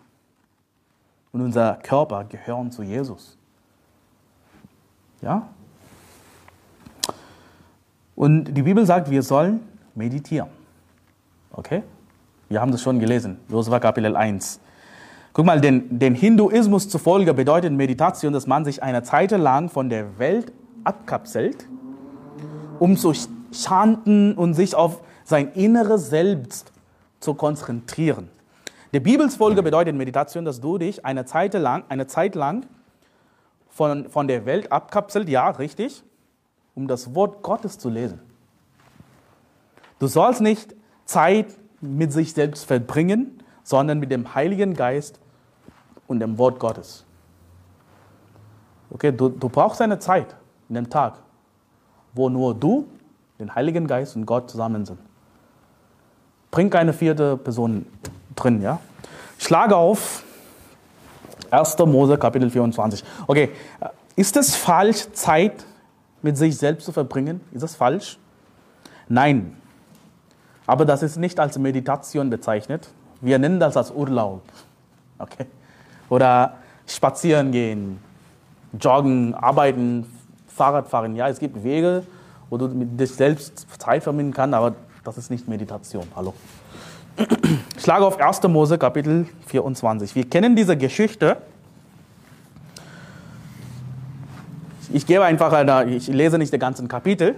und unser Körper gehören zu Jesus. Ja? Und die Bibel sagt, wir sollen meditieren. Okay? Wir haben das schon gelesen. Josua Kapitel 1. Guck mal, den, den Hinduismus zufolge bedeutet Meditation, dass man sich eine Zeit lang von der Welt abkapselt, um zu schanden und sich auf sein inneres Selbst zu konzentrieren. Der Bibelsfolge bedeutet Meditation, dass du dich eine Zeit lang, eine Zeit lang von, von der Welt abkapselt, ja, richtig, um das Wort Gottes zu lesen. Du sollst nicht Zeit mit sich selbst verbringen, sondern mit dem Heiligen Geist und dem Wort Gottes. Okay, du, du brauchst eine Zeit in dem Tag, wo nur du, den Heiligen Geist und Gott zusammen sind. Bring keine vierte Person drin, ja? Schlage auf 1. Mose Kapitel 24. Okay, ist es falsch, Zeit mit sich selbst zu verbringen? Ist das falsch? Nein. Aber das ist nicht als Meditation bezeichnet. Wir nennen das als Urlaub. Okay? Oder spazieren gehen, joggen, arbeiten, Fahrradfahren. Ja, es gibt Wege, wo du mit dich selbst Zeit verbinden kannst, aber das ist nicht Meditation. Hallo. Ich schlage auf 1. Mose Kapitel 24. Wir kennen diese Geschichte. Ich gebe einfach, eine, ich lese nicht den ganzen Kapitel.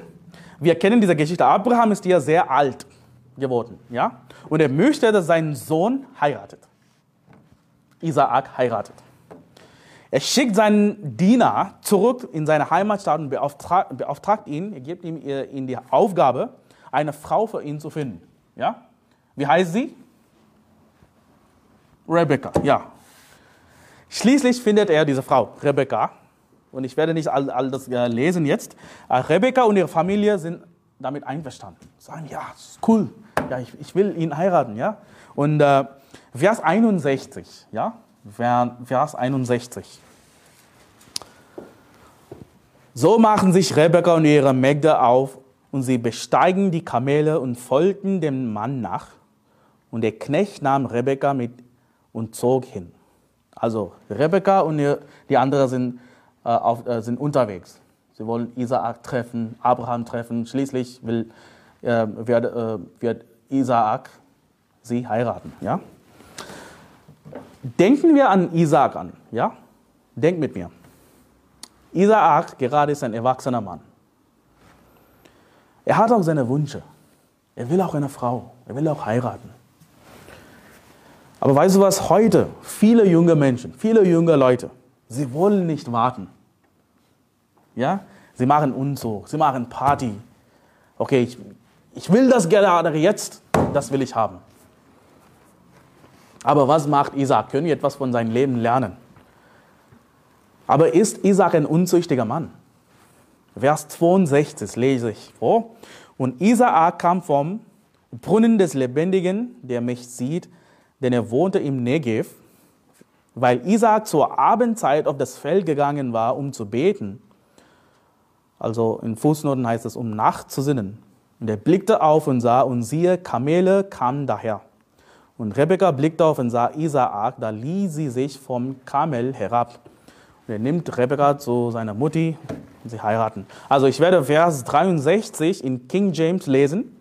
Wir kennen diese Geschichte. Abraham ist hier sehr alt geworden, ja, und er möchte, dass sein Sohn heiratet. Isaak heiratet. Er schickt seinen Diener zurück in seine Heimatstadt und beauftragt, beauftragt ihn, er gibt ihm in die Aufgabe, eine Frau für ihn zu finden. Ja? Wie heißt sie? Rebecca, ja. Schließlich findet er diese Frau, Rebecca. Und ich werde nicht all, all das äh, lesen jetzt. Äh, Rebecca und ihre Familie sind damit einverstanden. Sagen, ja, cool, ja, ich, ich will ihn heiraten. Ja? Und äh, Vers 61, ja, Vers 61. So machen sich Rebekka und ihre Mägde auf und sie besteigen die Kamele und folgten dem Mann nach. Und der Knecht nahm Rebekka mit und zog hin. Also Rebekka und die anderen sind, äh, auf, äh, sind unterwegs. Sie wollen Isaak treffen, Abraham treffen. Schließlich will, äh, wird, äh, wird Isaak sie heiraten. Ja? Denken wir an Isaak an. Ja? Denkt mit mir. Isaak gerade ist ein erwachsener Mann. Er hat auch seine Wünsche. Er will auch eine Frau. Er will auch heiraten. Aber weißt du was? Heute, viele junge Menschen, viele junge Leute, sie wollen nicht warten. Ja? Sie machen Unzug, sie machen Party. Okay, ich, ich will das gerade jetzt, das will ich haben. Aber was macht Isaac? Können wir etwas von seinem Leben lernen? Aber ist Isaac ein unzüchtiger Mann? Vers 62 lese ich vor. Und Isaak kam vom Brunnen des Lebendigen, der mich sieht, denn er wohnte im Negev, weil Isaak zur Abendzeit auf das Feld gegangen war, um zu beten. Also in Fußnoten heißt es, um Nacht zu sinnen. Und er blickte auf und sah, und siehe, Kamele kamen daher. Und Rebekka blickte auf und sah Isaak, da ließ sie sich vom Kamel herab. Er nimmt Rebekka zu seiner Mutti und sie heiraten. Also ich werde Vers 63 in King James lesen.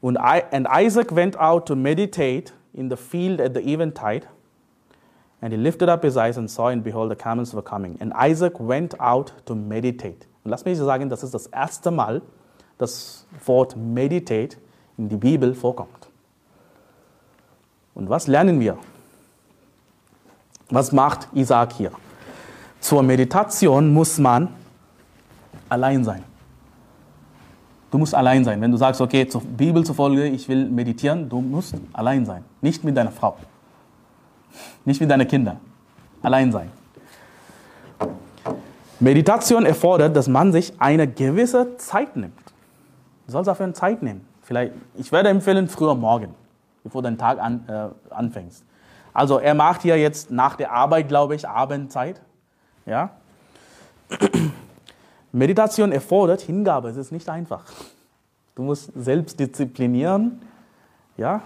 Und and Isaac went out to meditate in the field at the eventide. And he lifted up his eyes and saw, and behold, the camels were coming. And Isaac went out to meditate. Und lass mich sagen, das ist das erste Mal, das Wort meditate in die Bibel vorkommt. Und was lernen wir? Was macht Isaac hier? Zur Meditation muss man allein sein. Du musst allein sein. Wenn du sagst, okay, zur Bibel zufolge, ich will meditieren, du musst allein sein. Nicht mit deiner Frau. Nicht mit deinen Kindern. Allein sein. Meditation erfordert, dass man sich eine gewisse Zeit nimmt. Du sollst dafür eine Zeit nehmen. Vielleicht, ich werde empfehlen, früher morgen, bevor dein Tag an, äh, anfängst. Also er macht hier jetzt nach der Arbeit, glaube ich, Abendzeit. Ja? Meditation erfordert Hingabe, es ist nicht einfach. Du musst selbst disziplinieren, ja?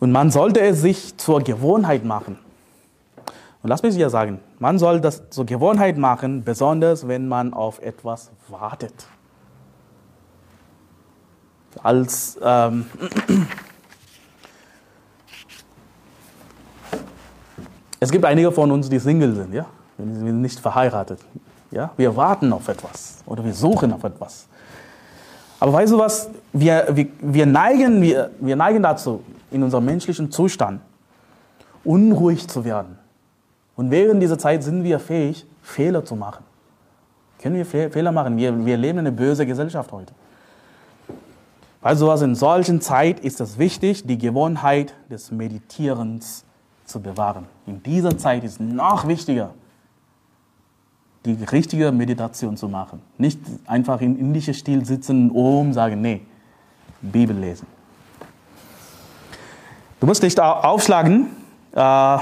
Und man sollte es sich zur Gewohnheit machen. Und lass mich dir sagen, man soll das zur Gewohnheit machen, besonders wenn man auf etwas wartet. Als ähm, es gibt einige von uns, die Single sind, ja, wir sind nicht verheiratet. Ja? Wir warten auf etwas oder wir suchen auf etwas. Aber weißt du was? Wir, wir, wir, neigen, wir, wir neigen dazu, in unserem menschlichen Zustand unruhig zu werden. Und während dieser Zeit sind wir fähig, Fehler zu machen. Können wir Fehler machen? Wir, wir leben in einer bösen Gesellschaft heute. Weißt du was? In solchen Zeit ist es wichtig, die Gewohnheit des Meditierens zu bewahren. In dieser Zeit ist noch wichtiger, die richtige Meditation zu machen. Nicht einfach im indischen Stil sitzen, oben sagen, nee, Bibel lesen. Du musst nicht aufschlagen. Äh,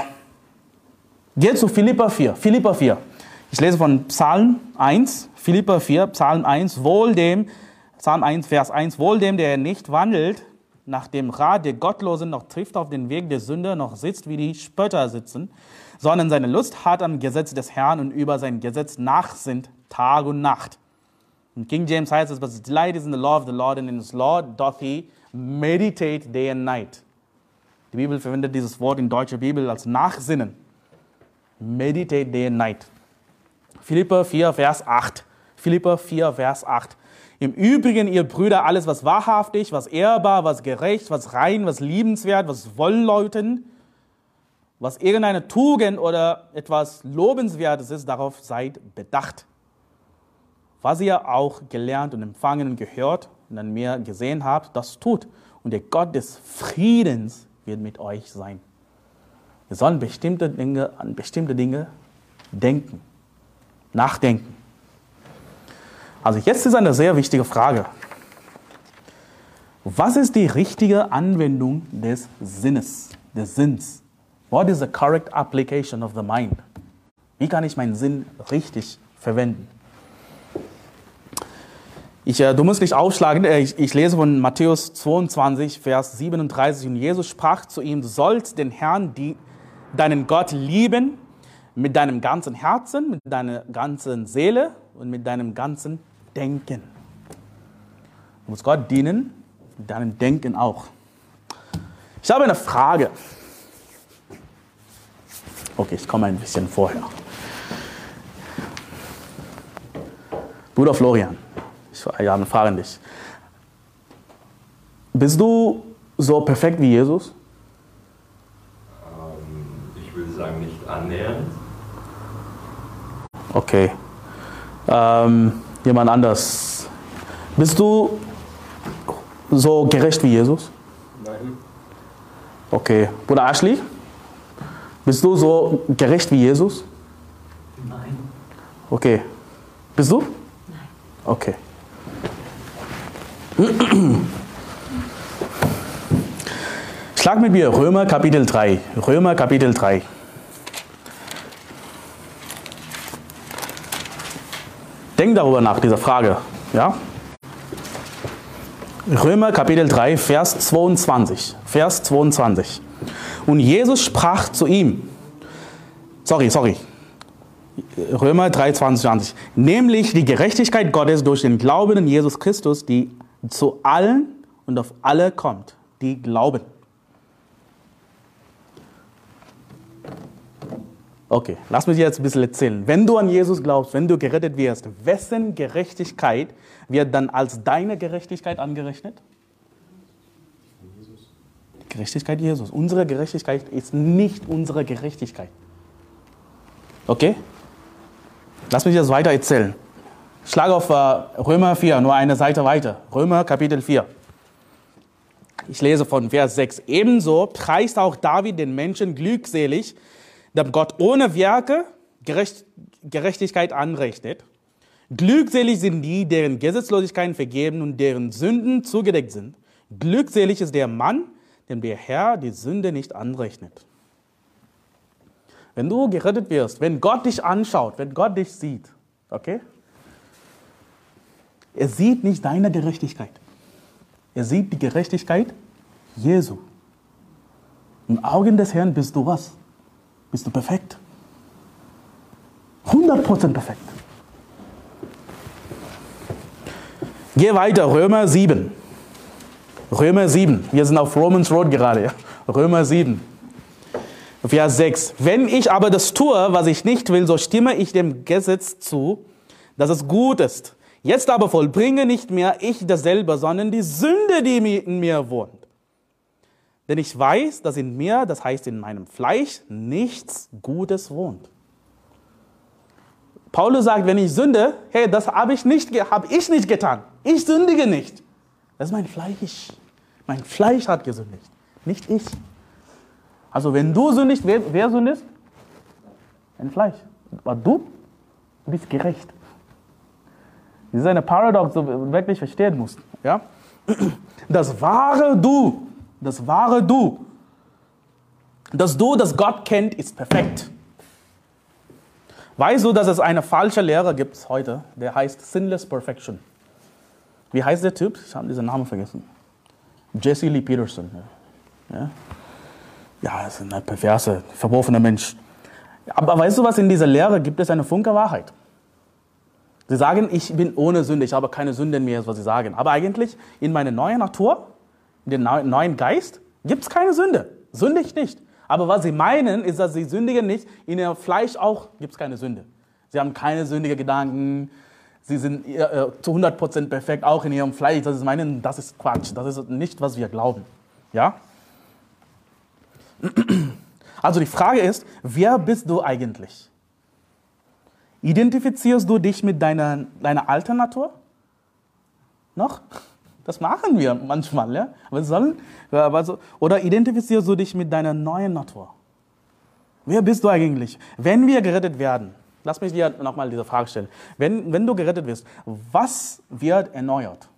geh zu Philippa 4. Philippa 4. Ich lese von Psalm 1, Philippa 4, Psalm 1, wohl dem, Psalm 1, Vers 1, wohl dem, der nicht wandelt nach dem Rat der Gottlosen, noch trifft auf den Weg der Sünde, noch sitzt, wie die Spötter sitzen, sondern seine Lust hat am Gesetz des Herrn und über sein Gesetz nachsinnt Tag und Nacht. In King James heißt es, but his delight is in the law of the Lord, and in his law doth he meditate day and night. Die Bibel verwendet dieses Wort in deutscher Bibel als Nachsinnen. Meditate day and night. Philippa 4, Vers 8. Philippa 4, Vers 8. Im Übrigen, ihr Brüder, alles, was wahrhaftig, was ehrbar, was gerecht, was rein, was liebenswert, was wohlleutend, was irgendeine Tugend oder etwas Lobenswertes ist, darauf seid bedacht. Was ihr auch gelernt und empfangen und gehört und an mir gesehen habt, das tut. Und der Gott des Friedens wird mit euch sein. Wir sollen bestimmte Dinge, an bestimmte Dinge denken, nachdenken. Also jetzt ist eine sehr wichtige Frage. Was ist die richtige Anwendung des Sinnes, des Sinns? What is the correct application of the mind? Wie kann ich meinen Sinn richtig verwenden? Ich, äh, du musst nicht aufschlagen, äh, ich, ich, lese von Matthäus 22, Vers 37. Und Jesus sprach zu ihm, du sollst den Herrn, die, deinen Gott lieben Mit deinem ganzen Herzen, mit deiner ganzen Seele und mit deinem ganzen Denken. Du musst Gott dienen, mit deinem Denken auch. Ich habe eine Frage. Okay, ich komme ein bisschen vorher. Bruder Florian, ich habe eine Frage an dich. Bist du so perfekt wie Jesus? Ähm, ich würde sagen, nicht annähernd. Okay. Ähm, jemand anders. Bist du so gerecht wie Jesus? Nein. Okay. Bruder Ashley? Bist du so gerecht wie Jesus? Nein. Okay. Bist du? Nein. Okay. [clears throat] Schlag mit mir Römer Kapitel 3. Römer Kapitel 3. Denk darüber nach, dieser Frage. Ja? Römer Kapitel 3, Vers 22. Vers 22. Und Jesus sprach zu ihm. Sorry, sorry. Römer 3, 22. Nämlich die Gerechtigkeit Gottes durch den Glauben in Jesus Christus, die zu allen und auf alle kommt, die glauben. Okay, lass mich jetzt ein bisschen erzählen. Wenn du an Jesus glaubst, wenn du gerettet wirst, wessen Gerechtigkeit wird dann als deine Gerechtigkeit angerechnet? Die Gerechtigkeit Jesus. Unsere Gerechtigkeit ist nicht unsere Gerechtigkeit. Okay? Lass mich jetzt weiter erzählen. Schlage auf äh, Römer 4, nur eine Seite weiter. Römer Kapitel 4. Ich lese von Vers 6. Ebenso preist auch David den Menschen glückselig, dass Gott ohne Werke Gerecht, Gerechtigkeit anrechnet. Glückselig sind die, deren Gesetzlosigkeiten vergeben und deren Sünden zugedeckt sind. Glückselig ist der Mann, dem der Herr die Sünde nicht anrechnet. Wenn du gerettet wirst, wenn Gott dich anschaut, wenn Gott dich sieht, okay? Er sieht nicht deine Gerechtigkeit. Er sieht die Gerechtigkeit Jesu. Im Augen des Herrn bist du was? Bist du perfekt? 100% perfekt. Geh weiter, Römer 7. Römer 7. Wir sind auf Romans Road gerade. Römer 7. Vers 6. Wenn ich aber das tue, was ich nicht will, so stimme ich dem Gesetz zu, dass es gut ist. Jetzt aber vollbringe nicht mehr ich dasselbe, sondern die Sünde, die in mir wohnt. Denn ich weiß, dass in mir, das heißt in meinem Fleisch, nichts Gutes wohnt. Paulus sagt, wenn ich sünde, hey, das habe ich nicht, habe ich nicht getan. Ich sündige nicht. Das ist mein Fleisch. Mein Fleisch hat gesündigt, nicht ich. Also wenn du sündigst, wer, wer sündigt? Dein Fleisch. Aber du, du bist gerecht. Das ist eine Paradox, die du wirklich verstehen musst. Ja? Das wahre Du, das wahre Du, das Du, das Gott kennt, ist perfekt. Weißt du, dass es eine falsche Lehre gibt heute, der heißt Sinless Perfection? Wie heißt der Typ? Ich habe diesen Namen vergessen. Jesse Lee Peterson. Ja, ja ist ein perverser, verworfener Mensch. Aber weißt du was, in dieser Lehre gibt es eine Funke Wahrheit. Sie sagen, ich bin ohne Sünde, ich habe keine Sünde mehr, ist was sie sagen. Aber eigentlich in meiner neuen Natur, dem neuen Geist, gibt es keine Sünde. Sündig nicht. Aber was sie meinen, ist, dass sie sündigen nicht. In ihrem Fleisch auch gibt es keine Sünde. Sie haben keine sündigen Gedanken. Sie sind äh, zu 100% perfekt, auch in ihrem Fleisch. Das ist meinen, das ist Quatsch. Das ist nicht, was wir glauben. Ja? [clears throat] Also die Frage ist, wer bist du eigentlich? Identifizierst du dich mit deiner, deiner alten Natur? Noch? Das machen wir manchmal, ja. Aber sollen, also, oder identifizierst du dich mit deiner neuen Natur? Wer bist du eigentlich? Wenn wir gerettet werden, lass mich dir nochmal diese Frage stellen. Wenn, wenn du gerettet wirst, was wird erneuert?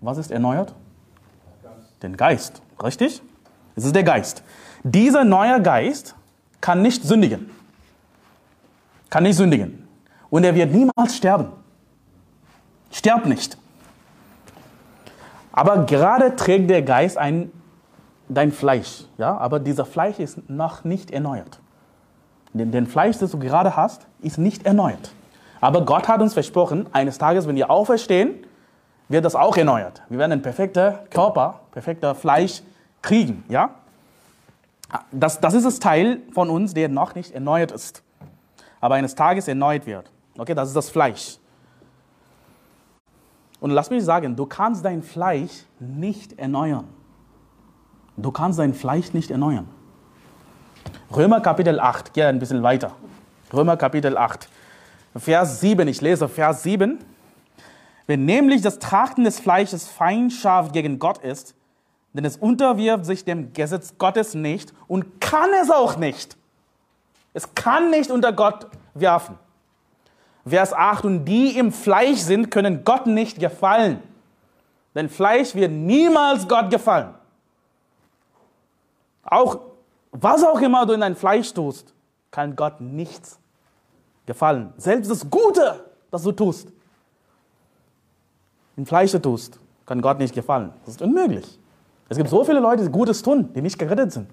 Was ist erneuert? Den Geist, richtig? Es ist der Geist. Dieser neue Geist kann nicht sündigen. Kann nicht sündigen. Und er wird niemals sterben. Sterbt nicht. Aber gerade trägt der Geist ein, dein Fleisch. Ja? Aber dieser Fleisch ist noch nicht erneuert. Den, den Fleisch, das du gerade hast, ist nicht erneuert. Aber Gott hat uns versprochen, eines Tages, wenn wir auferstehen, wird das auch erneuert. Wir werden ein perfekter Körper, perfekter Fleisch kriegen, ja? Das, das ist das Teil von uns, der noch nicht erneuert ist, aber eines Tages erneuert wird. Okay, das ist das Fleisch. Und lass mich sagen, du kannst dein Fleisch nicht erneuern. Du kannst dein Fleisch nicht erneuern. Römer Kapitel 8, geh ein bisschen weiter. Römer Kapitel 8, Vers 7, ich lese Vers 7. Wenn nämlich das Trachten des Fleisches Feindschaft gegen Gott ist, denn es unterwirft sich dem Gesetz Gottes nicht und kann es auch nicht. Es kann nicht unter Gott werfen. Vers 8, und die im Fleisch sind, können Gott nicht gefallen. Denn Fleisch wird niemals Gott gefallen. Auch was auch immer du in dein Fleisch tust, kann Gott nichts gefallen. Selbst das Gute, das du tust, in Fleisch tust, kann Gott nicht gefallen. Das ist unmöglich. Es gibt so viele Leute, die Gutes tun, die nicht gerettet sind.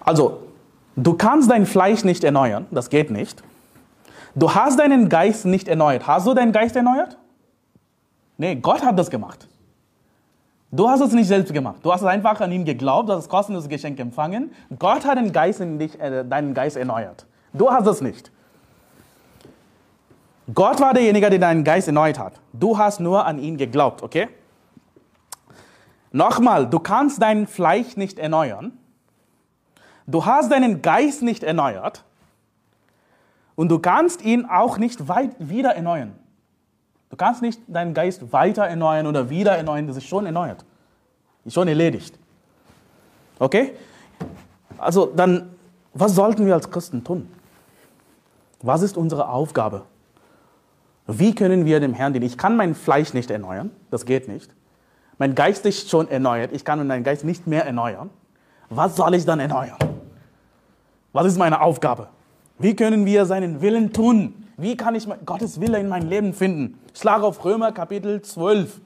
Also, du kannst dein Fleisch nicht erneuern, das geht nicht. Du hast deinen Geist nicht erneuert. Hast du deinen Geist erneuert? Nee, Gott hat das gemacht. Du hast es nicht selbst gemacht. Du hast einfach an ihn geglaubt, du hast das kostenlose Geschenk empfangen. Gott hat den Geist in dich, äh, deinen Geist erneuert. Du hast es nicht. Gott war derjenige, der deinen Geist erneuert hat. Du hast nur an ihn geglaubt, okay? Nochmal, du kannst dein Fleisch nicht erneuern. Du hast deinen Geist nicht erneuert. Und du kannst ihn auch nicht weit wieder erneuern. Du kannst nicht deinen Geist weiter erneuern oder wieder erneuern, das ist schon erneuert. Ist schon erledigt. Okay? Also dann, was sollten wir als Christen tun? Was ist unsere Aufgabe? Wie können wir dem Herrn dienen? Ich kann mein Fleisch nicht erneuern, das geht nicht. Mein Geist ist schon erneuert, ich kann meinen Geist nicht mehr erneuern. Was soll ich dann erneuern? Was ist meine Aufgabe? Wie können wir seinen Willen tun? Wie kann ich Gottes Wille in mein Leben finden? Ich schlage auf Römer Kapitel 12.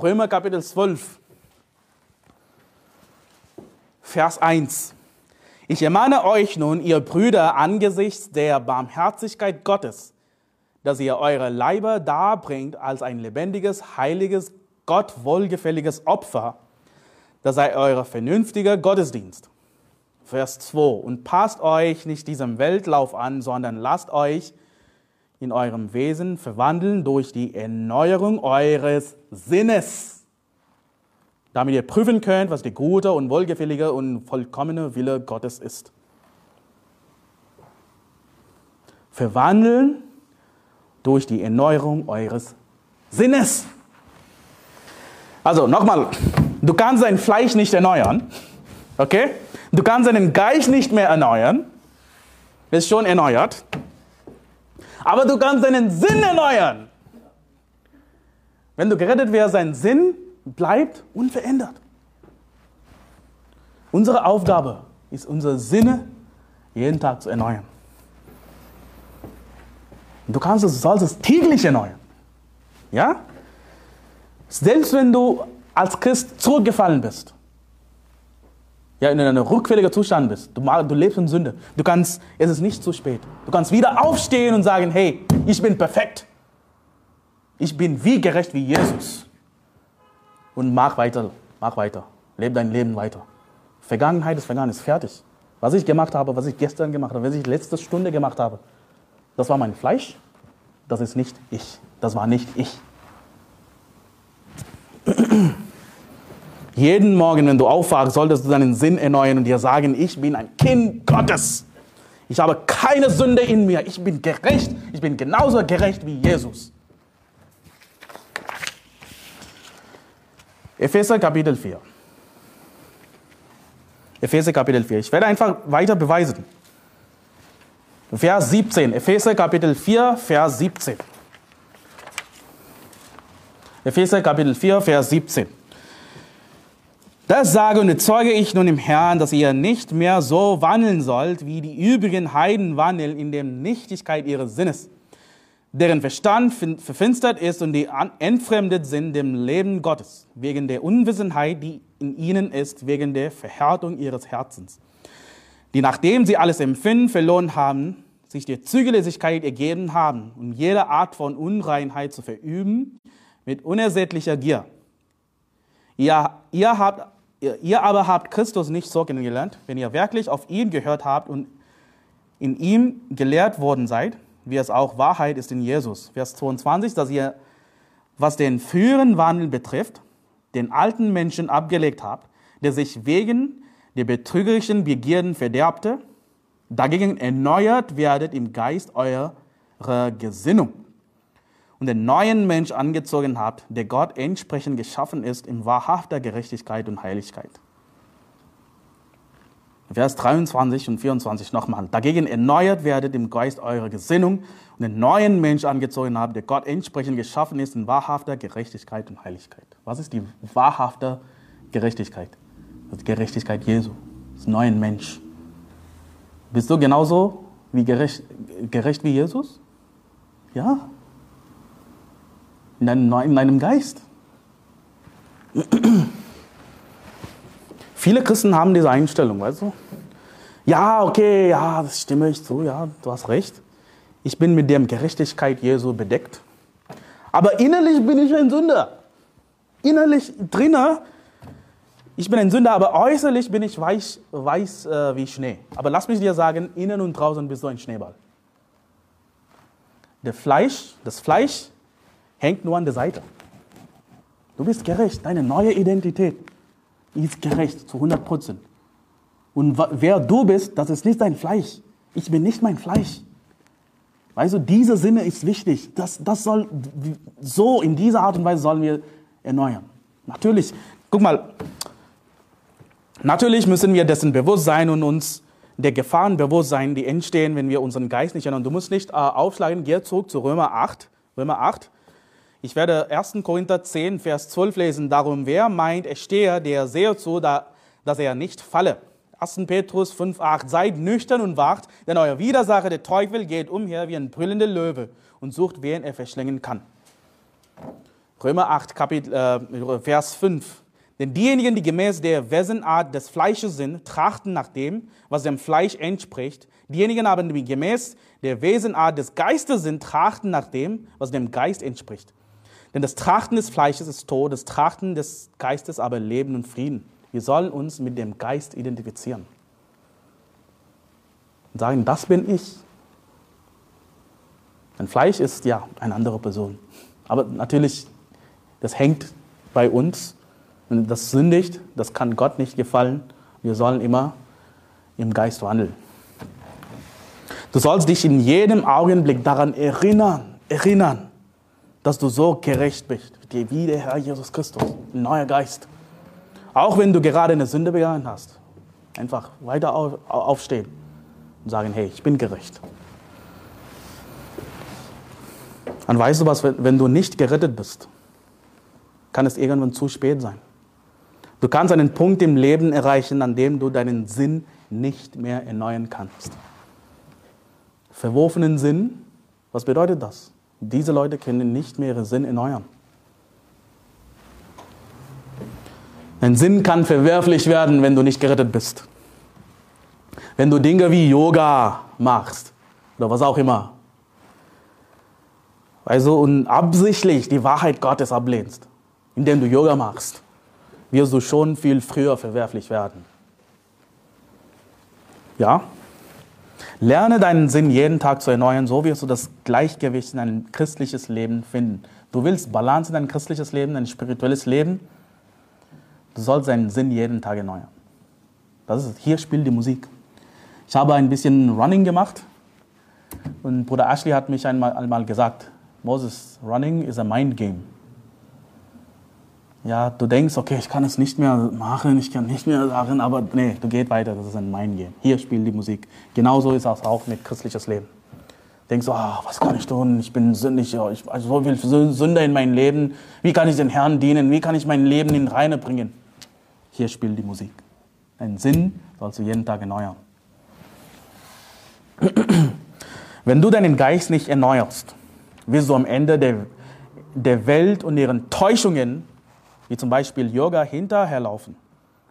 Römer Kapitel 12. Vers 1. Ich ermahne euch nun, ihr Brüder, angesichts der Barmherzigkeit Gottes, dass ihr eure Leiber darbringt als ein lebendiges, heiliges, Gott wohlgefälliges Opfer. Das sei euer vernünftiger Gottesdienst. Vers 2. Und passt euch nicht diesem Weltlauf an, sondern lasst euch in eurem Wesen verwandeln durch die Erneuerung eures Sinnes, damit ihr prüfen könnt, was der gute und wohlgefällige und vollkommene Wille Gottes ist. Verwandeln durch die Erneuerung eures Sinnes. Also nochmal, du kannst dein Fleisch nicht erneuern, okay? Du kannst deinen Geist nicht mehr erneuern, ist schon erneuert. Aber du kannst deinen Sinn erneuern. Wenn du gerettet wirst, sein Sinn bleibt unverändert. Unsere Aufgabe ist, unsere Sinne jeden Tag zu erneuern. Du kannst es, sollst es täglich erneuern. Ja? Selbst wenn du als Christ zurückgefallen bist, ja, in einem rückfälligen Zustand bist, du, du lebst in Sünde, du kannst, es ist nicht zu spät. Du kannst wieder aufstehen und sagen, hey, ich bin perfekt. Ich bin wie gerecht wie Jesus. Und mach weiter, mach weiter. Lebe dein Leben weiter. Vergangenheit ist vergangen, ist fertig. Was ich gemacht habe, was ich gestern gemacht habe, was ich letzte Stunde gemacht habe, das war mein Fleisch. Das ist nicht ich. Das war nicht ich. [clears throat] Jeden Morgen, wenn du aufwachst, solltest du deinen Sinn erneuern und dir sagen, ich bin ein Kind Gottes. Ich habe keine Sünde in mir. Ich bin gerecht. Ich bin genauso gerecht wie Jesus. Epheser Kapitel 4. Epheser Kapitel 4. Ich werde einfach weiter beweisen. Vers 17. Epheser Kapitel 4, Vers 17. Epheser Kapitel 4, Vers 17. Das sage und bezeuge ich nun im Herrn, dass ihr nicht mehr so wandeln sollt, wie die übrigen Heiden wandeln in der Nichtigkeit ihres Sinnes, deren Verstand verfinstert ist und die entfremdet sind dem Leben Gottes, wegen der Unwissenheit, die in ihnen ist wegen der Verhärtung ihres Herzens, die nachdem sie alles Empfinden verloren haben, sich der Zügellosigkeit ergeben haben, um jede Art von Unreinheit zu verüben, mit unersättlicher Gier. Ihr, ihr, habt, ihr, ihr aber habt Christus nicht so kennengelernt, wenn ihr wirklich auf ihn gehört habt und in ihm gelehrt worden seid, wie es auch Wahrheit ist in Jesus. Vers 22, dass ihr, was den früheren Wandel betrifft, den alten Menschen abgelegt habt, der sich wegen der betrügerischen Begierden verderbte, dagegen erneuert werdet im Geist eurer Gesinnung und den neuen Mensch angezogen habt, der Gott entsprechend geschaffen ist in wahrhafter Gerechtigkeit und Heiligkeit. Vers 23 und 24 nochmal. Dagegen erneuert werdet im Geist eurer Gesinnung und den neuen Mensch angezogen habt, der Gott entsprechend geschaffen ist in wahrhafter Gerechtigkeit und Heiligkeit. Was ist die wahrhafte Gerechtigkeit? Das ist die Gerechtigkeit Jesu, des neuen Mensch. Bist du genauso wie gerecht, gerecht wie Jesus? Ja. In deinem, in deinem Geist. [clears throat] Viele Christen haben diese Einstellung, weißt du? Ja, okay, ja, das stimme ich zu, ja, du hast recht. Ich bin mit der Gerechtigkeit Jesu bedeckt. Aber innerlich bin ich ein Sünder. Innerlich drinnen, ich bin ein Sünder, aber äußerlich bin ich weiß, weiß äh, wie Schnee. Aber lass mich dir sagen, innen und draußen bist du ein Schneeball. Der Fleisch, das Fleisch hängt nur an der Seite. Du bist gerecht, deine neue Identität ist gerecht zu 100 Prozent. Und wer du bist, das ist nicht dein Fleisch. Ich bin nicht mein Fleisch. Weißt du, dieser Sinne ist wichtig. Das, das soll, so in dieser Art und Weise sollen wir erneuern. Natürlich, guck mal, natürlich müssen wir dessen bewusst sein und uns der Gefahren bewusst sein, die entstehen, wenn wir unseren Geist nicht ändern. Du musst nicht äh, aufschlagen, geh zurück zu Römer 8. Römer 8. Ich werde 1. Korinther 10, Vers 12 lesen. Darum, wer meint, er stehe, der sehe zu, dass er nicht falle. 1. Petrus 5, 8. Seid nüchtern und wacht, denn euer Widersacher, der Teufel, geht umher wie ein brüllender Löwe und sucht, wen er verschlingen kann. Römer 8, Kapitel, äh, Vers 5. Denn diejenigen, die gemäß der Wesenart des Fleisches sind, trachten nach dem, was dem Fleisch entspricht. Diejenigen aber, die gemäß der Wesenart des Geistes sind, trachten nach dem, was dem Geist entspricht. Denn das Trachten des Fleisches ist Tod, das Trachten des Geistes aber Leben und Frieden. Wir sollen uns mit dem Geist identifizieren. Und sagen, das bin ich. Ein Fleisch ist ja eine andere Person. Aber natürlich, das hängt bei uns. Und das sündigt, das kann Gott nicht gefallen. Wir sollen immer im Geist wandeln. Du sollst dich in jedem Augenblick daran erinnern, erinnern, dass du so gerecht bist, wie der Herr Jesus Christus, ein neuer Geist. Auch wenn du gerade eine Sünde begangen hast, einfach weiter aufstehen und sagen, hey, ich bin gerecht. Und weißt du was, wenn du nicht gerettet bist, kann es irgendwann zu spät sein. Du kannst einen Punkt im Leben erreichen, an dem du deinen Sinn nicht mehr erneuern kannst. Verworfenen Sinn, was bedeutet das? Diese Leute können nicht mehr ihren Sinn erneuern. Dein Sinn kann verwerflich werden, wenn du nicht gerettet bist. Wenn du Dinge wie Yoga machst oder was auch immer. Also und absichtlich die Wahrheit Gottes ablehnst, indem du Yoga machst, wirst du schon viel früher verwerflich werden. Ja? Lerne deinen Sinn jeden Tag zu erneuern, so wirst du das Gleichgewicht in ein christliches Leben finden. Du willst Balance in dein christliches Leben, dein spirituelles Leben. Du sollst deinen Sinn jeden Tag erneuern. Das ist, hier spielt die Musik. Ich habe ein bisschen Running gemacht und Bruder Ashley hat mich einmal, einmal gesagt, Moses, Running is a mind game ja, du denkst, okay, ich kann es nicht mehr machen, ich kann nicht mehr sagen, aber nee, du gehst weiter, das ist ein Mein Game. Hier spielt die Musik. Genauso ist das auch mit christliches Leben. Denkst du, ah, was kann ich tun? Ich bin sündig, ich habe so viel Sünde in meinem Leben. Wie kann ich den Herrn dienen? Wie kann ich mein Leben in Reine bringen? Hier spielt die Musik. Deinen Sinn sollst du jeden Tag erneuern. [clears throat] Wenn du deinen Geist nicht erneuerst, wirst du am Ende der, der Welt und ihren Täuschungen wie zum Beispiel Yoga hinterherlaufen.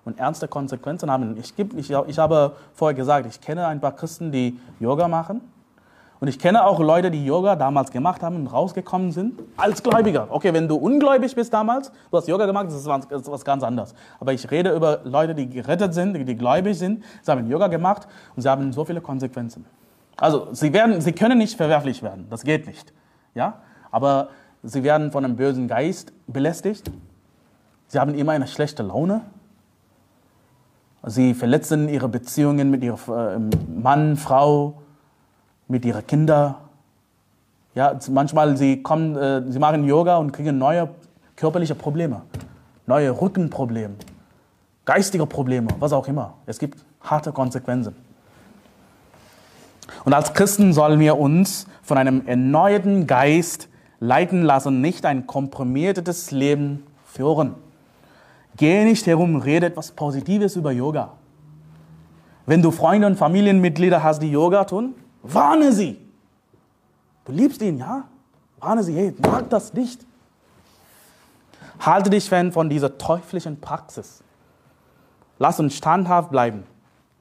und ernste Konsequenzen haben. Ich, ich, ich habe vorher gesagt, ich kenne ein paar Christen, die Yoga machen. Und ich kenne auch Leute, die Yoga damals gemacht haben und rausgekommen sind als Gläubiger. Okay, wenn du ungläubig bist damals, du hast Yoga gemacht, das ist was, das ist was ganz anderes. Aber ich rede über Leute, die gerettet sind, die, die gläubig sind. Sie haben Yoga gemacht und sie haben so viele Konsequenzen. Also sie, werden, sie können nicht verwerflich werden, das geht nicht. Ja? Aber sie werden von einem bösen Geist belästigt. Sie haben immer eine schlechte Laune. Sie verletzen ihre Beziehungen mit ihrem äh, Mann, Frau, mit ihren Kindern. Ja, manchmal sie kommen, äh, sie machen Yoga und kriegen neue körperliche Probleme, neue Rückenprobleme, geistige Probleme, was auch immer. Es gibt harte Konsequenzen. Und als Christen sollen wir uns von einem erneuerten Geist leiten lassen, nicht ein komprimiertes Leben führen. Geh nicht herum, rede etwas Positives über Yoga. Wenn du Freunde und Familienmitglieder hast, die Yoga tun, warne sie. Du liebst ihn, ja? Warne sie, hey, mag das nicht. Halte dich fern von dieser teuflischen Praxis. Lass uns standhaft bleiben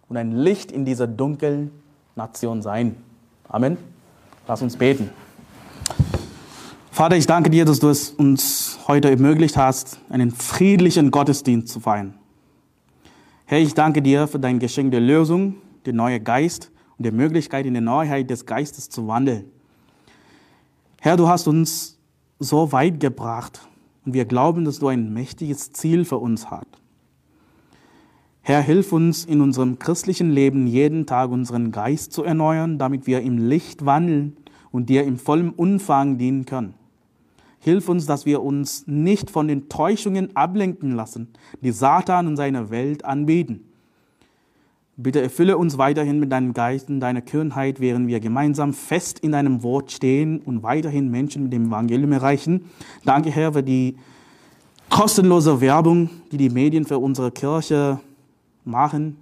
und ein Licht in dieser dunklen Nation sein. Amen. Lass uns beten. Vater, ich danke dir, dass du es uns heute ermöglicht hast, einen friedlichen Gottesdienst zu feiern. Herr, ich danke dir für dein Geschenk der Lösung, den neuen Geist und der Möglichkeit, in der Neuheit des Geistes zu wandeln. Herr, du hast uns so weit gebracht und wir glauben, dass du ein mächtiges Ziel für uns hast. Herr, hilf uns in unserem christlichen Leben jeden Tag unseren Geist zu erneuern, damit wir im Licht wandeln und dir im vollen Umfang dienen können. Hilf uns, dass wir uns nicht von den Täuschungen ablenken lassen, die Satan und seine Welt anbieten. Bitte erfülle uns weiterhin mit deinem Geist und deiner Kühnheit, während wir gemeinsam fest in deinem Wort stehen und weiterhin Menschen mit dem Evangelium erreichen. Danke, Herr, für die kostenlose Werbung, die die Medien für unsere Kirche machen.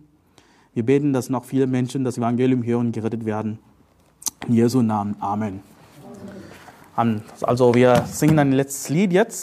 Wir beten, dass noch viele Menschen das Evangelium hören und gerettet werden. In Jesu Namen. Amen. Also wir singen ein letztes Lied jetzt.